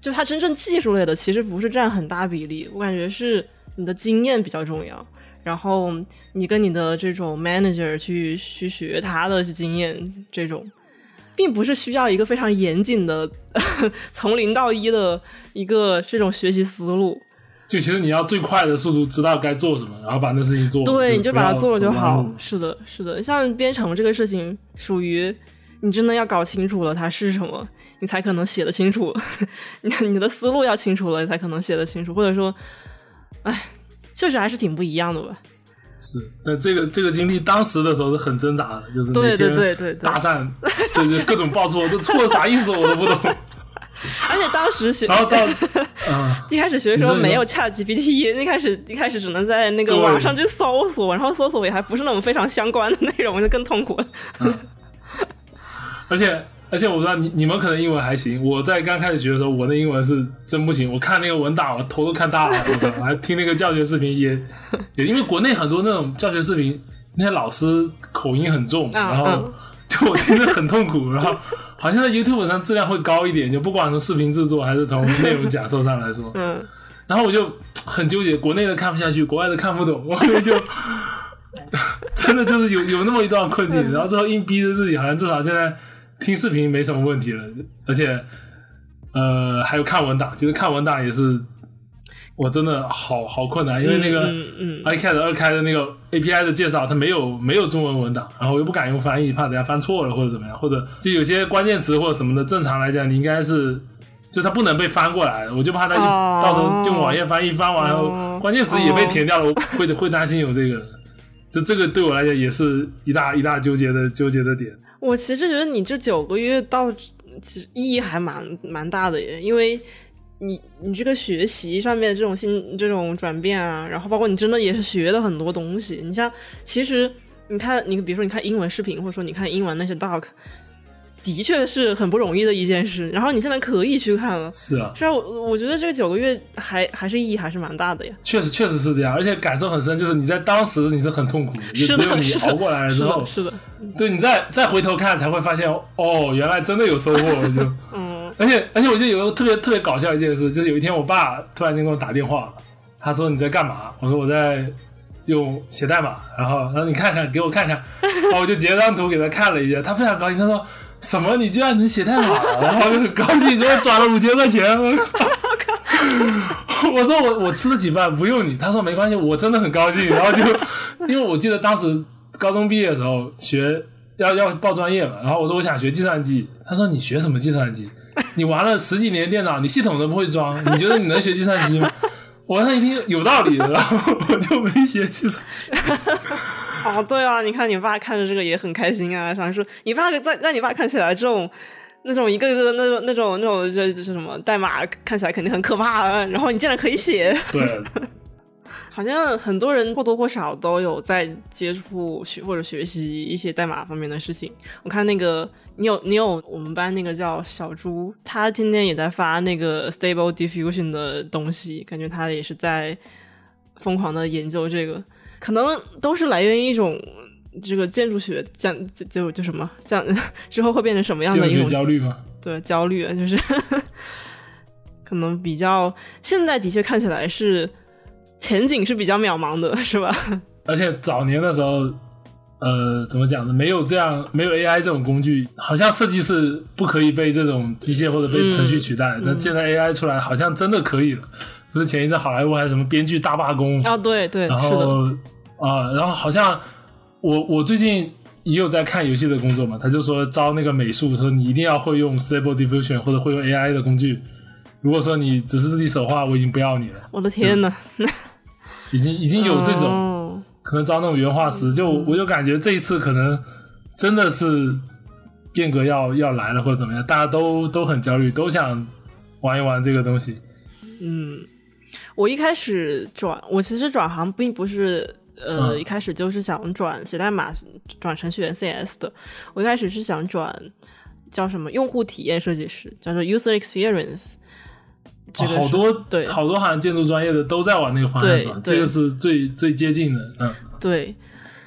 就它真正技术类的，其实不是占很大比例。我感觉是你的经验比较重要，然后你跟你的这种 manager 去去学他的经验，这种并不是需要一个非常严谨的从零到一的一个这种学习思路。就其实你要最快的速度知道该做什么，然后把那事情做。对，你就把它做了就好。是的，是的，像编程这个事情，属于你真的要搞清楚了它是什么，你才可能写的清楚。你你的思路要清楚了，你才可能写的清楚。或者说，哎，确实还是挺不一样的吧。是，但这个这个经历当时的时候是很挣扎的，就是对对对对大战，对对各种报错，这错啥意思我都不懂。而且当时学，然后到，嗯，一开始学的时候没有 Chat GPT，一开始一开始只能在那个网上去搜索，然后搜索也还不是那种非常相关的内容，就更痛苦了。而且而且我不知道你你们可能英文还行，我在刚开始学的时候，我的英文是真不行。我看那个文档，我头都看大了。我还听那个教学视频，也也因为国内很多那种教学视频，那些老师口音很重，然后 就我听着很痛苦，然后。好像在 YouTube 上质量会高一点，就不管从视频制作还是从内容假设上来说。嗯。然后我就很纠结，国内的看不下去，国外的看不懂，我就真的就是有有那么一段困境。然后之后硬逼着自己，好像至少现在听视频没什么问题了，而且呃还有看文档，其实看文档也是。我真的好好困难，因为那个 iCat 二开的那个 API 的介绍，它没有没有中文文档，然后我又不敢用翻译，怕等下翻错了或者怎么样，或者就有些关键词或者什么的，正常来讲你应该是就它不能被翻过来，我就怕它到时候用网页翻译翻完后，关键词也被填掉了，会会担心有这个，这这个对我来讲也是一大一大纠结的纠结的点。我其实觉得你这九个月到其实意义还蛮蛮大的耶，因为。你你这个学习上面的这种新这种转变啊，然后包括你真的也是学了很多东西。你像其实你看你比如说你看英文视频，或者说你看英文那些 doc，的确是很不容易的一件事。然后你现在可以去看了，是啊，是啊，我我觉得这个九个月还还是意义还是蛮大的呀。确实确实是这样，而且感受很深，就是你在当时你是很痛苦，也只有你熬过来了之后，是的，对你再再回头看才会发现，哦，原来真的有收获，就 嗯。而且而且，我记得有个特别特别搞笑一件事，就是有一天我爸突然间给我打电话，他说你在干嘛？我说我在用写代码，然后然后你看看给我看看，然 后我就截张图给他看了一下，他非常高兴，他说什么你居然能写代码？然后就很高兴给我转了五千块钱。我说我我吃得起饭不用你，他说没关系，我真的很高兴。然后就因为我记得当时高中毕业的时候学要要报专业嘛，然后我说我想学计算机，他说你学什么计算机？你玩了十几年电脑，你系统都不会装，你觉得你能学计算机吗？我那一听有道理，然后我就没学计算机。哦，对啊，你看你爸看着这个也很开心啊，想说你爸在在你爸看起来这种那种一个个那种那种那种就就是什么代码看起来肯定很可怕，然后你竟然可以写。对。好像很多人或多或少都有在接触学或者学习一些代码方面的事情。我看那个你有你有我们班那个叫小猪，他今天也在发那个 Stable Diffusion 的东西，感觉他也是在疯狂的研究这个。可能都是来源于一种这个建筑学，这样就就就什么这样之后会变成什么样的一种焦虑吗？对，焦虑就是 可能比较现在的确看起来是。前景是比较渺茫的，是吧？而且早年的时候，呃，怎么讲呢？没有这样，没有 AI 这种工具，好像设计是不可以被这种机械或者被程序取代。那现在 AI 出来，好像真的可以了。不是前一阵好莱坞还是什么编剧大罢工啊？对对，然后啊，然后好像我我最近也有在看游戏的工作嘛，他就说招那个美术，说你一定要会用 Stable Diffusion 或者会用 AI 的工具。如果说你只是自己手画，我已经不要你了。我的天呐，已经已经有这种可能招那种原画师，就我就感觉这一次可能真的是变革要要来了，或者怎么样，大家都都很焦虑，都想玩一玩这个东西。嗯，我一开始转，我其实转行并不是呃一开始就是想转写代码转程序员 CS 的，我一开始是想转叫什么用户体验设计师，叫做 User Experience。这个好多对，好多好像建筑专业的都在往那个方向转，这个是最最接近的，嗯，对。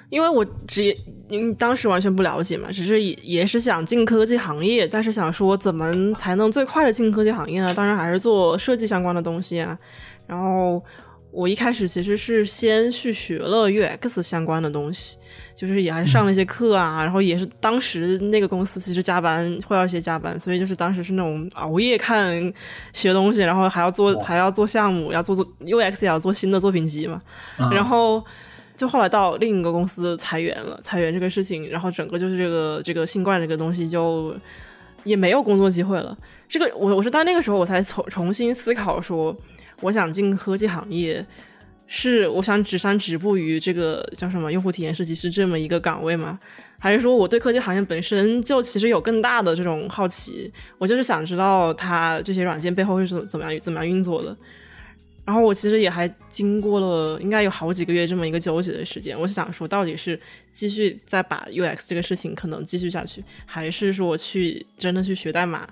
因为我只因为当时完全不了解嘛，只是也也是想进科技行业，但是想说怎么才能最快的进科技行业呢？当然还是做设计相关的东西啊。然后我一开始其实是先去学了 UX 相关的东西，就是也还是上了一些课啊，然后也是当时那个公司其实加班会要一些加班，所以就是当时是那种熬夜看学东西，然后还要做还要做项目，要做做 UX 也要做新的作品集嘛，然后。就后来到另一个公司裁员了，裁员这个事情，然后整个就是这个这个新冠这个东西就也没有工作机会了。这个我我是到那个时候我才重重新思考说，我想进科技行业，是我想只想止步于这个叫什么用户体验设计师这么一个岗位吗？还是说我对科技行业本身就其实有更大的这种好奇？我就是想知道它这些软件背后是怎怎么样怎么样运作的。然后我其实也还经过了应该有好几个月这么一个纠结的时间，我想说，到底是继续再把 UX 这个事情可能继续下去，还是说去真的去学代码？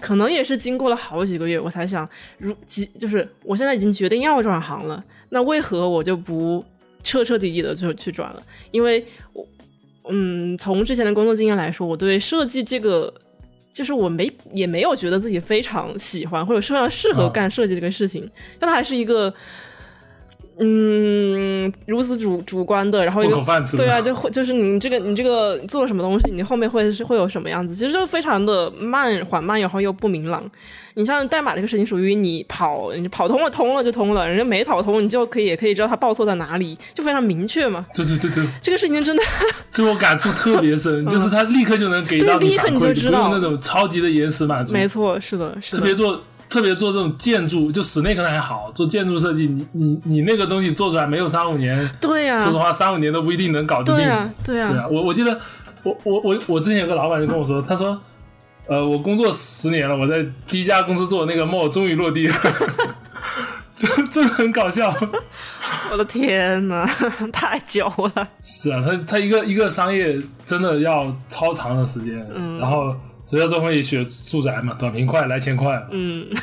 可能也是经过了好几个月，我才想，如即就是我现在已经决定要转行了，那为何我就不彻彻底底的就去转了？因为我，嗯，从之前的工作经验来说，我对设计这个。就是我没也没有觉得自己非常喜欢或者非常适合干设计这个事情，但它还是一个，嗯，如此主主观的，然后一个对啊，就会就是你这个你这个做了什么东西，你后面会是会有什么样子，其实就非常的慢缓慢，然后又不明朗。你像代码这个事情，属于你跑，你跑通了，通了就通了；人家没跑通，你就可以也可以知道它报错在哪里，就非常明确嘛。对对对对，这个事情真的，这我感触特别深，就是他立刻就能给到你反馈，不用那种超级的延时满足。没错，是的，是的。特别做特别做这种建筑，就室内可能还好，做建筑设计，你你你那个东西做出来没有三五年，对呀，说实话三五年都不一定能搞定。对呀，对呀。我我记得我我我我之前有个老板就跟我说，他说。呃，我工作十年了，我在第一家公司做的那个梦终于落地了，就真的很搞笑。我的天呐，太久了。是啊，他他一个一个商业真的要超长的时间，嗯，然后所以做会学住宅嘛，短平快，来钱快，嗯。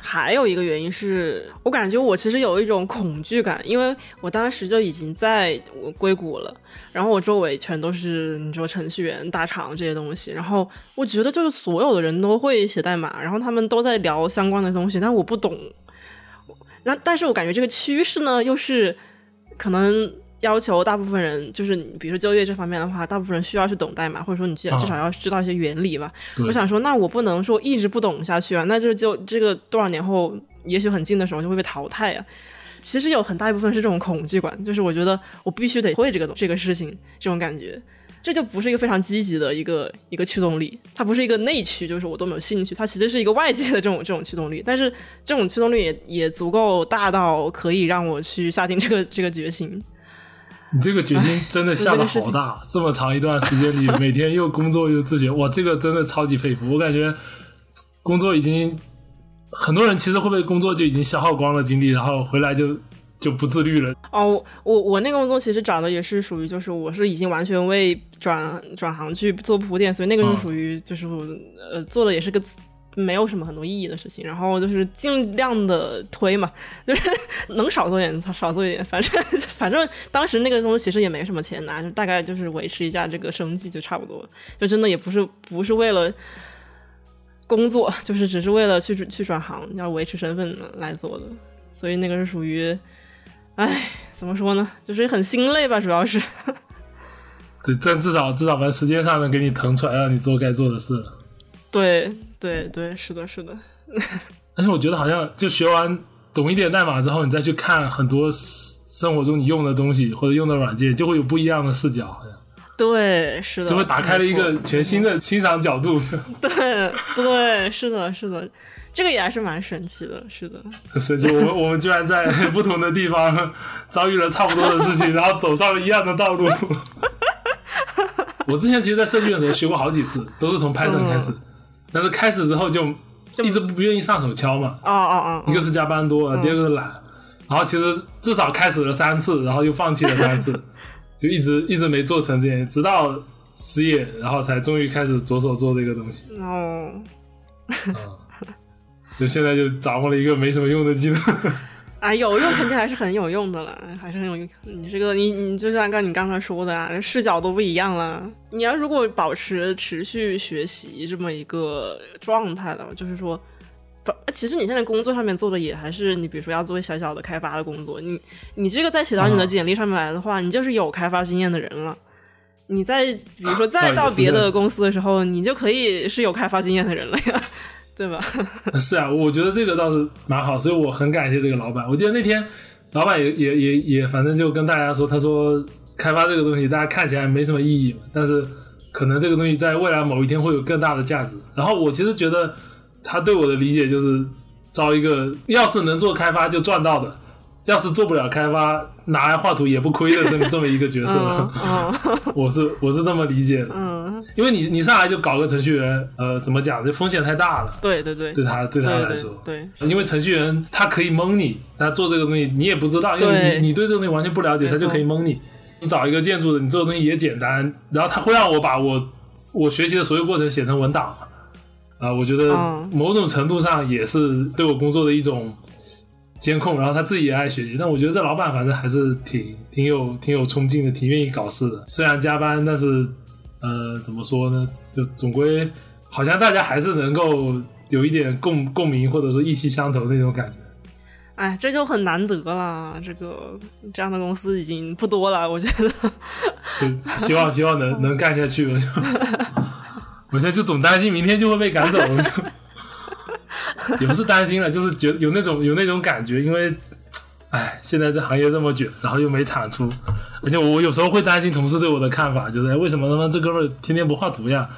还有一个原因是我感觉我其实有一种恐惧感，因为我当时就已经在硅谷了，然后我周围全都是你说程序员大厂这些东西，然后我觉得就是所有的人都会写代码，然后他们都在聊相关的东西，但我不懂。那但是我感觉这个趋势呢，又是可能。要求大部分人就是，比如说就业这方面的话，大部分人需要去懂代码，或者说你至至少要知道一些原理吧。我想说，那我不能说一直不懂下去啊，那这就这个多少年后，也许很近的时候就会被淘汰啊。其实有很大一部分是这种恐惧感，就是我觉得我必须得会这个这个事情，这种感觉，这就不是一个非常积极的一个一个驱动力，它不是一个内驱，就是我都没有兴趣，它其实是一个外界的这种这种驱动力，但是这种驱动力也也足够大到可以让我去下定这个这个决心。你这个决心真的下的好大，这么长一段时间里，每天又工作又自学，我，这个真的超级佩服。我感觉工作已经很多人其实会不会工作就已经消耗光了精力，然后回来就就不自律了。哦，我我那个工作其实找的也是属于，就是我是已经完全为转转行去做铺垫，所以那个是属于就是呃做的也是个。没有什么很多意义的事情，然后就是尽量的推嘛，就是能少做点少做一点，反正 反正当时那个东西其实也没什么钱拿，就大概就是维持一下这个生计就差不多了，就真的也不是不是为了工作，就是只是为了去去转行要维持身份来做的，所以那个是属于，唉，怎么说呢，就是很心累吧，主要是。对，但至少至少把时间上能给你腾出来，让你做该做的事。对。对对，是的，是的。但是我觉得好像就学完懂一点代码之后，你再去看很多生活中你用的东西或者用的软件，就会有不一样的视角，好像。对，是的。就会打开了一个全新的欣赏角度。对对，是的，是的，这个也还是蛮神奇的，是的。很神奇，我们我们居然在不同的地方 遭遇了差不多的事情，然后走上了一样的道路。我之前其实，在设计院的时候学过好几次，都是从 Python 开始。但是开始之后就一直不愿意上手敲嘛，哦哦哦，一个是加班多，第二个是懒，然后其实至少开始了三次，然后又放弃了三次，就一直一直没做成这件，直到失业，然后才终于开始着手做这个东西。哦，就现在就掌握了一个没什么用的技能。啊，有用肯定还是很有用的了，还是很有用。你这个，你你就像刚你刚才说的啊，视角都不一样了。你要如果保持持续学习这么一个状态的，就是说，不，其实你现在工作上面做的也还是你，比如说要做小小的开发的工作，你你这个再写到你的简历上面来的话，你就是有开发经验的人了。你在比如说再到别的公司的时候，你就可以是有开发经验的人了呀。对吧？是啊，我觉得这个倒是蛮好，所以我很感谢这个老板。我记得那天老板也也也也，反正就跟大家说，他说开发这个东西，大家看起来没什么意义，但是可能这个东西在未来某一天会有更大的价值。然后我其实觉得他对我的理解就是招一个，要是能做开发就赚到的。要是做不了开发，拿来画图也不亏的这么这么一个角色，我是我是这么理解的。嗯，因为你你上来就搞个程序员，呃，怎么讲？这风险太大了。对对对，对他对他来说，对，因为程序员他可以蒙你，他做这个东西你也不知道，因为你你对这个东西完全不了解，他就可以蒙你。你找一个建筑的，你做的东西也简单，然后他会让我把我我学习的所有过程写成文档，啊，我觉得某种程度上也是对我工作的一种。监控，然后他自己也爱学习，但我觉得这老板反正还是挺挺有挺有冲劲的，挺愿意搞事的。虽然加班，但是呃，怎么说呢？就总归好像大家还是能够有一点共共鸣，或者说意气相投那种感觉。哎，这就很难得了。这个这样的公司已经不多了，我觉得。就希望希望能能干下去。我现在就总担心明天就会被赶走。也不是担心了，就是觉得有那种有那种感觉，因为，哎，现在这行业这么卷，然后又没产出，而且我有时候会担心同事对我的看法，就是为什么他妈这哥们儿天天不画图呀？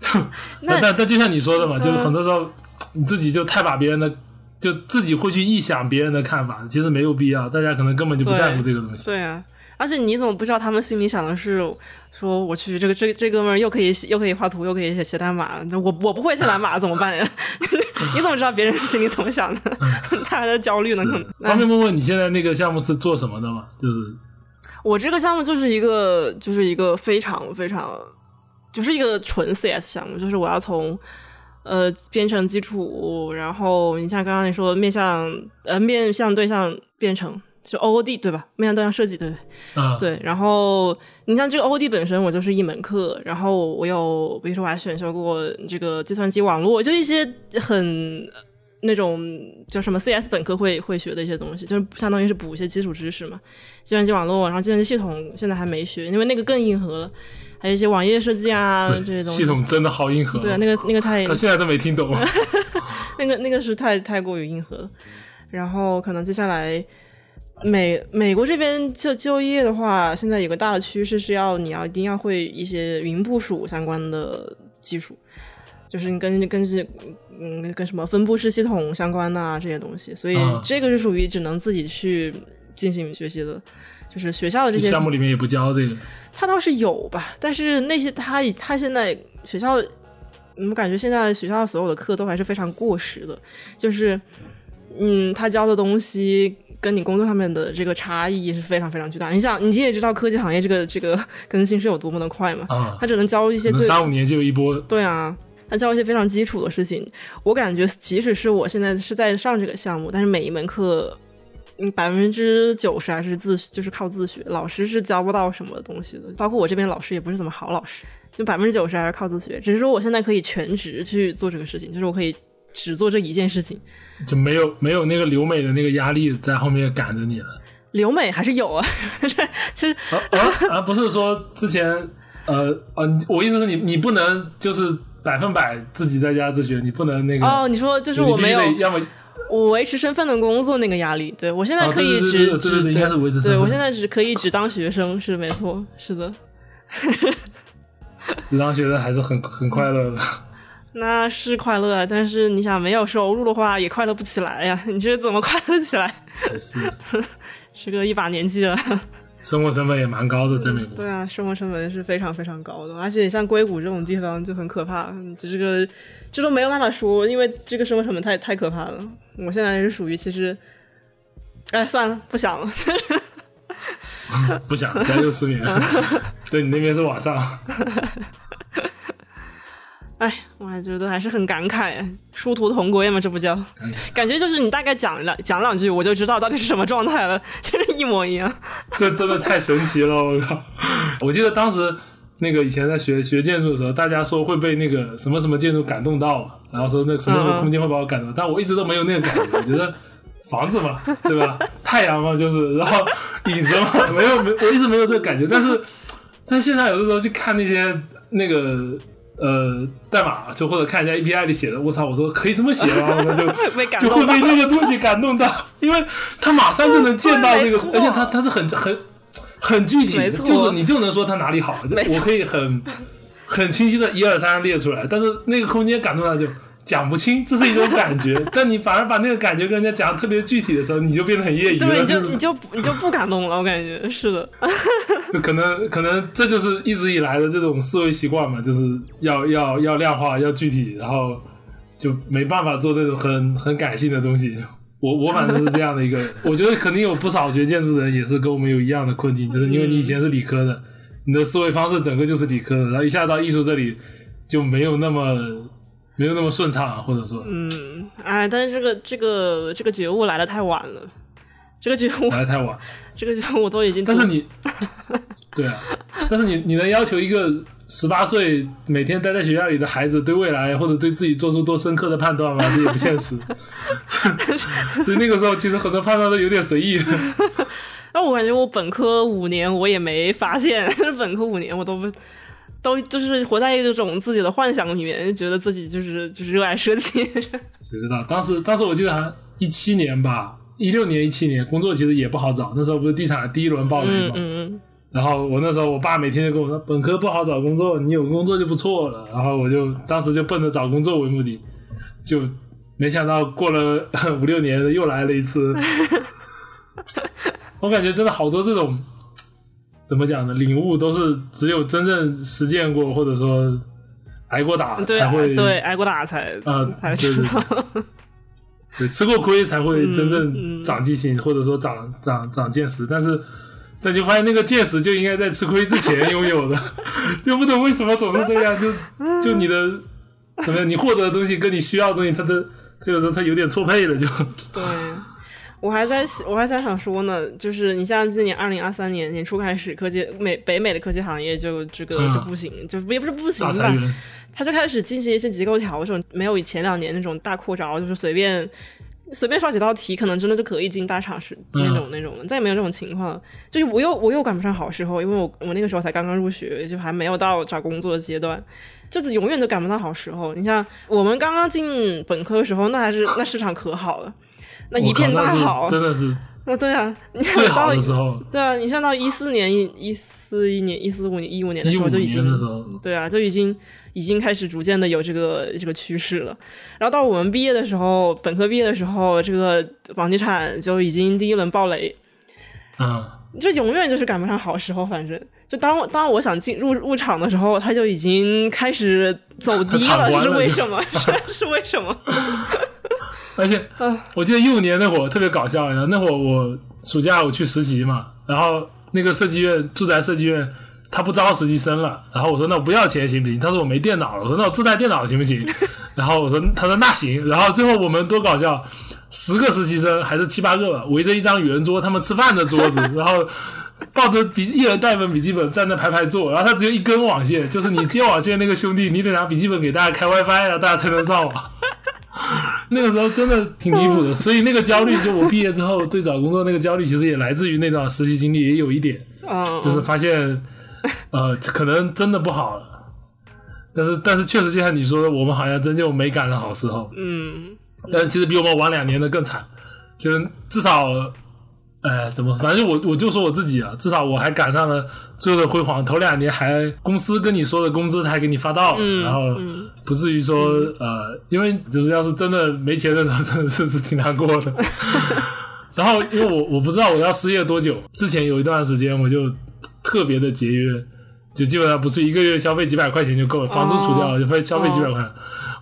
那但但就像你说的嘛，就是很多时候你自己就太把别人的，就自己会去臆想别人的看法，其实没有必要，大家可能根本就不在乎这个东西。对啊。而且你怎么不知道他们心里想的是说我去这个这这哥们儿又可以又可以画图又可以写写代码，我我不会写代码怎么办呀？你怎么知道别人心里怎么想的？他还在焦虑呢。方便问问你现在那个项目是做什么的吗？就是我这个项目就是一个就是一个非常非常就是一个纯 CS 项目，就是我要从呃编程基础，然后你像刚刚你说面向呃面向对象编程。就 O O D 对吧？面向对象设计对对，对。然后你像这个 O O D 本身，我就是一门课。然后我有，比如说我还选修过这个计算机网络，就一些很那种叫什么 C S 本科会会学的一些东西，就是相当于是补一些基础知识嘛。计算机网络，然后计算机系统现在还没学，因为那个更硬核了。还有一些网页设计啊这些东西。系统真的好硬核。对啊，那个那个太……他现在都没听懂。那个那个是太太过于硬核了。然后可能接下来。美美国这边就就业的话，现在有个大的趋势是要你要一定要会一些云部署相关的技术，就是你跟跟这嗯跟什么分布式系统相关的这些东西，所以这个是属于只能自己去进行学习的，就是学校的这些项目里面也不教这个，他倒是有吧，但是那些他他现在学校，我感觉现在学校所有的课都还是非常过时的，就是嗯他教的东西。跟你工作上面的这个差异是非常非常巨大。你想，你也知道科技行业这个这个更新是有多么的快嘛？啊，他只能教一些三五年就有一波。对啊，他教一些非常基础的事情。我感觉，即使是我现在是在上这个项目，但是每一门课，嗯，百分之九十还是自就是靠自学，老师是教不到什么东西的。包括我这边老师也不是怎么好老师，就百分之九十还是靠自学。只是说我现在可以全职去做这个事情，就是我可以只做这一件事情。就没有没有那个留美的那个压力在后面赶着你了。留美还是有啊，其实啊啊不是说之前呃呃，我意思是你你不能就是百分百自己在家自学，你不能那个哦，你说就是我没有要么我维持身份的工作那个压力，对我现在可以只只应该是维持身份，对我现在只可以只当学生是没错，是的，只当学生还是很很快乐的。那是快乐，但是你想没有收入的话，也快乐不起来呀。你这怎么快乐起来？是，是个一把年纪了，生活成本也蛮高的，在美国。对啊，生活成本是非常非常高的，而且像硅谷这种地方就很可怕，这这个这都没有办法说，因为这个生活成本太太可怕了。我现在是属于其实，哎，算了，不想了，不想，该又失眠。对你那边是晚上。哎，我还觉得还是很感慨，殊途同归嘛，这不叫，感觉就是你大概讲两讲两句，我就知道到底是什么状态了，就是一模一样。这真的太神奇了，我靠！我记得当时那个以前在学学建筑的时候，大家说会被那个什么什么建筑感动到嘛，然后说那什么什么空间会把我感动，但我一直都没有那个感觉，我觉得房子嘛，对吧？太阳嘛，就是，然后椅子嘛，没有没，我一直没有这个感觉，但是但现在有的时候去看那些那个。呃，代码就或者看人家 API 里写的，我操！我说可以这么写吗？我就 就会被那个东西感动到，因为他马上就能见到那个，而且他他是很很很具体，就是你就能说他哪里好，我可以很很清晰的一二三列出来。但是那个空间感动到就。讲不清，这是一种感觉，但你反而把那个感觉跟人家讲特别具体的时候，你就变得很业余了。你就你就你就不感动了，我感觉是的。可能可能这就是一直以来的这种思维习惯嘛，就是要要要量化，要具体，然后就没办法做那种很很感性的东西。我我反正是这样的一个，我觉得肯定有不少学建筑的人也是跟我们有一样的困境，就是因为你以前是理科的，你的思维方式整个就是理科的，然后一下到艺术这里就没有那么。没有那么顺畅，或者说，嗯，哎，但是这个这个这个觉悟来的太晚了，这个觉悟来的太晚，这个觉悟我都已经，但是你，对啊，但是你你能要求一个十八岁每天待在学校里的孩子对未来或者对自己做出多深刻的判断吗？这也不现实，所以那个时候其实很多判断都有点随意。那我感觉我本科五年我也没发现，本科五年我都不。都就是活在一种自己的幻想里面，觉得自己就是就是热爱设计。谁知道？当时当时我记得还一七年吧，一六年一七年，工作其实也不好找。那时候不是地产第一轮暴雷嘛。嗯嗯。然后我那时候，我爸每天就跟我说：“本科不好找工作，你有工作就不错了。”然后我就当时就奔着找工作为目的，就没想到过了 五六年又来了一次。我感觉真的好多这种。怎么讲呢？领悟都是只有真正实践过，或者说挨过打才会对挨过打才呃才知道，对吃过亏才会真正长记性，或者说长长长见识。但是但就发现那个见识就应该在吃亏之前拥有的，就不懂为什么总是这样。就就你的怎么样？你获得的东西跟你需要的东西，它的它有时候它有点错配了，就对。我还在我还在想说呢，就是你像今年二零二三年年初开始，科技美北美的科技行业就这个就不行，就也不是不行吧，他就开始进行一些结构调整，没有以前两年那种大扩招，就是随便随便刷几道题，可能真的就可以进大厂是那种那种的，再也没有这种情况。就是我又我又赶不上好时候，因为我我那个时候才刚刚入学，就还没有到找工作的阶段，就是永远都赶不上好时候。你像我们刚刚进本科的时候，那还是那市场可好了。那一片大好，真的是。那对啊，最好的时候。对啊，你像到一四年、一一四一年、一四五年、一五年的时候就已经，对啊，就已经已经开始逐渐的有这个这个趋势了。然后到我们毕业的时候，本科毕业的时候，这个房地产就已经第一轮暴雷。嗯。就永远就是赶不上好时候，反正就当当我想进入入场的时候，它就已经开始走低了，是为什么？是为什么？而且，我记得一五年那会儿特别搞笑，然后那会儿我暑假我去实习嘛，然后那个设计院住宅设计院他不招实习生了，然后我说那我不要钱行不行？他说我没电脑了，我说那我自带电脑行不行？然后我说他说那行，然后最后我们多搞笑，十个实习生还是七八个吧围着一张圆桌，他们吃饭的桌子，然后抱着笔一人带本笔记本站那排排坐，然后他只有一根网线，就是你接网线那个兄弟，你得拿笔记本给大家开 WiFi，然后大家才能上网。那个时候真的挺离谱的，所以那个焦虑，就我毕业之后 对找工作那个焦虑，其实也来自于那段实习经历，也有一点，就是发现，呃，可能真的不好了。但是，但是确实就像你说的，我们好像真就没赶上好时候。嗯，但是其实比我们晚两年的更惨，就是至少。哎，怎么说？反正我我就说我自己啊，至少我还赶上了最后的辉煌。头两年还公司跟你说的工资他还给你发到，然后不至于说呃，因为就是要是真的没钱的，真的是是挺难过的。然后因为我我不知道我要失业多久，之前有一段时间我就特别的节约，就基本上不是一个月消费几百块钱就够了，房租除掉就费消费几百块。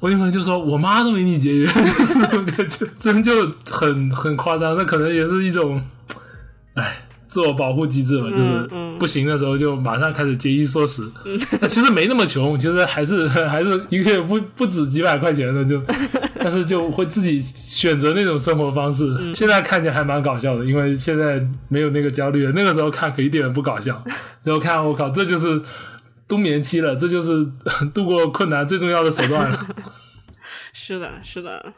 我女朋友就说我妈都没你节约，感觉真就很很夸张。那可能也是一种。哎，自我保护机制嘛，就是嗯不行的时候就马上开始节衣缩食。其实没那么穷，其实还是 还是一个月不不止几百块钱的，就 但是就会自己选择那种生活方式。现在看起来还蛮搞笑的，因为现在没有那个焦虑了。那个时候看可一点也不搞笑，然后看我靠，这就是冬眠期了，这就是度过困难最重要的手段了。是的，是的。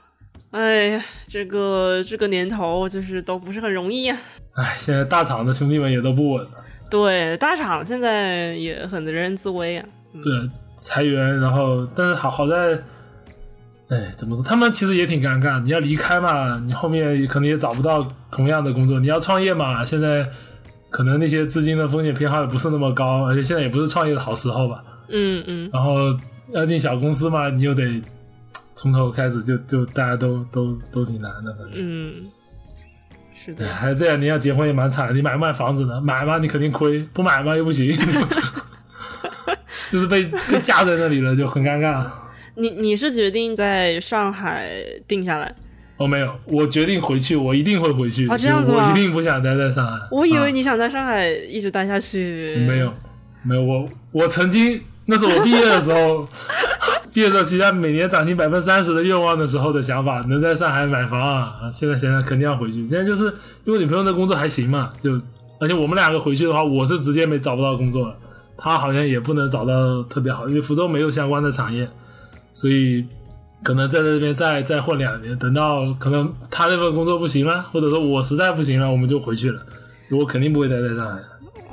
哎呀，这个这个年头就是都不是很容易呀、哎，现在大厂的兄弟们也都不稳了。对，大厂现在也很人人自危啊。对，裁员，然后但是好好在，哎，怎么说？他们其实也挺尴尬。你要离开嘛，你后面可能也找不到同样的工作。你要创业嘛，现在可能那些资金的风险偏好也不是那么高，而且现在也不是创业的好时候吧。嗯嗯，然后要进小公司嘛，你又得从头开始，就就大家都都都挺难的。反正嗯，是的，还这样，你要结婚也蛮惨，你买不买房子呢？买吧你肯定亏，不买吧又不行，就是被被架在那里了，就很尴尬。你你是决定在上海定下来？哦，没有，我决定回去，我一定会回去。哦这样子吗我一定不想待在上海。我以为啊你想在上海一直待下去。没有，没有，我我曾经那是我毕业的时候，毕业的时候许下每年涨薪百分之三十的愿望的时候的想法，能在上海买房啊。现在想想肯定要回去。现在就是因为女朋友的工作还行嘛，就而且我们两个回去的话，我是直接没找不到工作了，她好像也不能找到特别好，因为福州没有相关的产业，所以。可能在这边再再混两年，等到可能他那份工作不行了，或者说我实在不行了，我们就回去了。我肯定不会待在上海，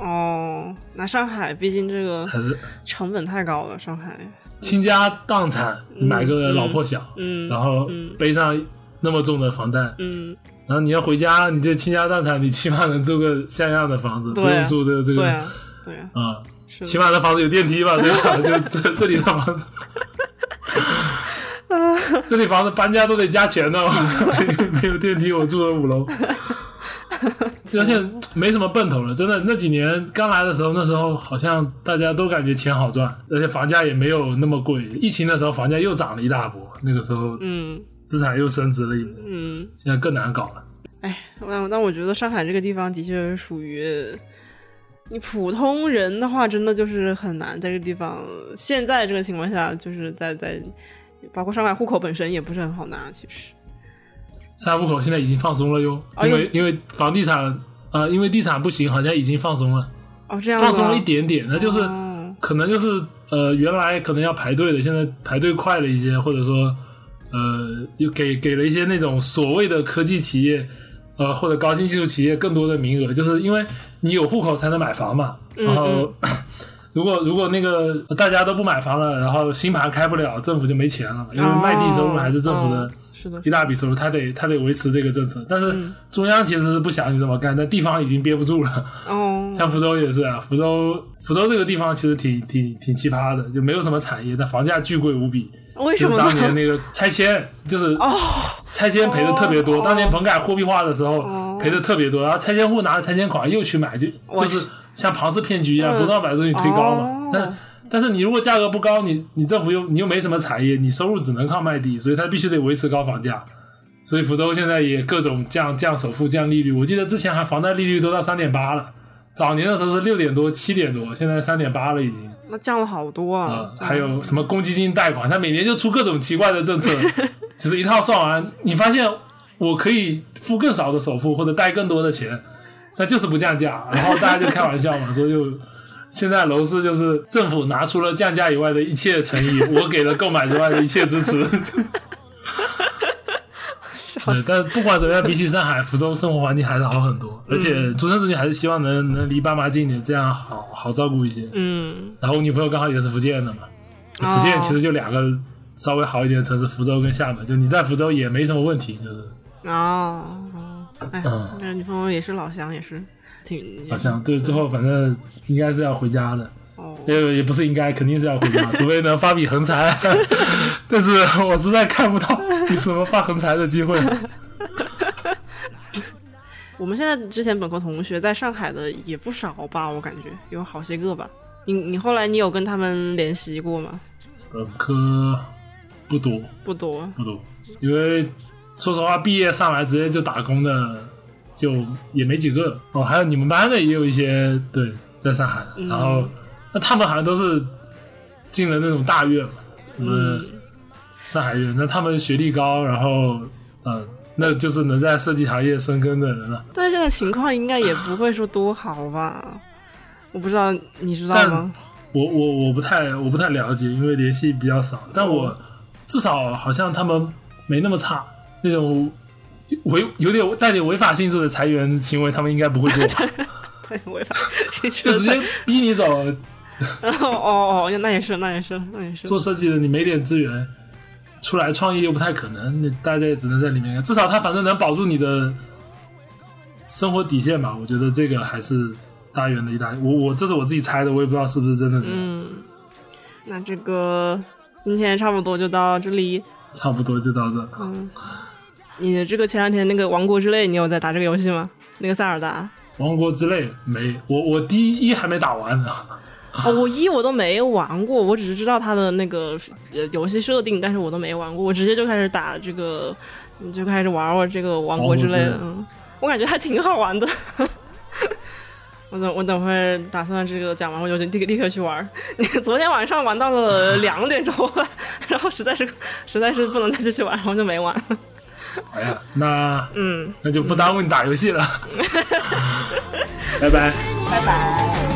哦，那上海毕竟这个还是成本太高了，上海。倾家荡产买个老破小，嗯，然后嗯。背上那么重的房贷，嗯，然后你要回家，你这倾家荡产，你起码能住个像样的房子，不用住这个这个。对啊，对啊，啊，是起码这房子有电梯吧，对吧？就这这里的房子。这里房子搬家都得加钱的，没有电梯，我住的五楼，而且没什么奔头了。真的，那几年刚来的时候，那时候好像大家都感觉钱好赚，而且房价也没有那么贵。疫情的时候，房价又涨了一大波，那个时候嗯资产又升值了一波，嗯，现在更难搞了。哎，那但我觉得上海这个地方的确是属于你普通人的话，真的就是很难在这个地方。现在这个情况下，就是在在包括上海户口本身也不是很好拿，其实。上海户口现在已经放松了哟，因为因为房地产呃，因为地产不行，好像已经放松了，哦，这样放松了一点点，那就是。哦可能就是呃，原来可能要排队的，现在排队快了一些，或者说呃，又给给了一些那种所谓的科技企业，呃，或者高新技术企业更多的名额，就是因为你有户口才能买房嘛。然后，如果如果那个大家都不买房了，然后新盘开不了，政府就没钱了，因为卖地收入还是政府的哦是的，一大笔收入，他得他得维持这个政策。但是嗯中央其实是不想你这么干，但地方已经憋不住了。哦，像福州也是啊，福州福州这个地方其实挺挺挺奇葩的，就没有什么产业，但房价巨贵无比。就是为什么呢？当年那个拆迁，就是哦拆迁赔的特别多。哦当年棚改货币化的时候哦赔的特别多，然后拆迁户拿着拆迁款又去买，就就是像庞氏骗局一样，嗯不断把这东西推高嘛哦。但但是你如果价格不高，你你政府又你又没什么产业，你收入只能靠卖地，所以它必须得维持高房价。所以福州现在也各种降降首付、降利率。我记得之前还房贷利率都到三点八了，早年的时候是六点多、七点多，现在三点八了已经。那降了好多啊还有什么公积金贷款，他每年就出各种奇怪的政策，只是一套算完，你发现我可以付更少的首付或者贷更多的钱，那就是不降价，然后大家就开玩笑嘛，说就现在楼市就是政府拿出了降价以外的一切诚意，我给了购买之外的一切支持。对，但不管怎么样，比起上海，福州生活环境还是好很多，而且独生子女还是希望能能离爸妈近一点，这样好好照顾一些。嗯然后我女朋友刚好也是福建的嘛，哦福建其实就两个稍微好一点的城市，福州跟厦门，就你在福州也没什么问题，就是哦，哦哎那，女朋友也是老乡，也是挺老乡对最后反正应该是要回家的，哦，也也不是应该，肯定是要回家，除非能发笔横财，但是我实在看不到有什么发横财的机会。我们现在之前本科同学在上海的也不少吧，我感觉有好些个吧。你你后来你有跟他们联系过吗？本科不多不多，不多，因为说实话，毕业上来直接就打工的就也没几个哦。还有你们班的也有一些对，在上海，然后那他们好像都是进了那种大院嘛，什么上海院，那他们学历高，然后嗯，那就是能在设计行业生根的人了。但是现在情况应该也不会说多好吧？我不知道，你知道吗？我我我不太我不太了解，因为联系比较少。但我至少好像他们没那么差，那种违有点带点违法性质的裁员行为，他们应该不会做。对，违法就直接逼你走。哦哦哦，那也是，那也是，那也是。做设计的你没点资源，出来创业又不太可能，那大家也只能在里面。至少他反正能保住你的生活底线吧。我觉得这个还是。大院的一大，我我这是我自己猜的，我也不知道是不是真的。嗯，那这个今天差不多就到这里，差不多就到这。嗯，你这个前两天那个《王国之泪》，你有在打这个游戏吗？那个塞尔达《王国之泪》没，我我第一还没打完呢。哦，我一我都没玩过，我只是知道它的那个游戏设定，但是我都没玩过，我直接就开始打这个，就开始玩玩这个《王国之泪》。嗯，我感觉还挺好玩的。我等我等会打算这个讲完我就立立刻去玩。你 昨天晚上玩到了两点钟，然后实在是实在是不能再继续玩，然后就没玩。哎呀，那嗯，那就不耽误你打游戏了。拜拜，拜拜。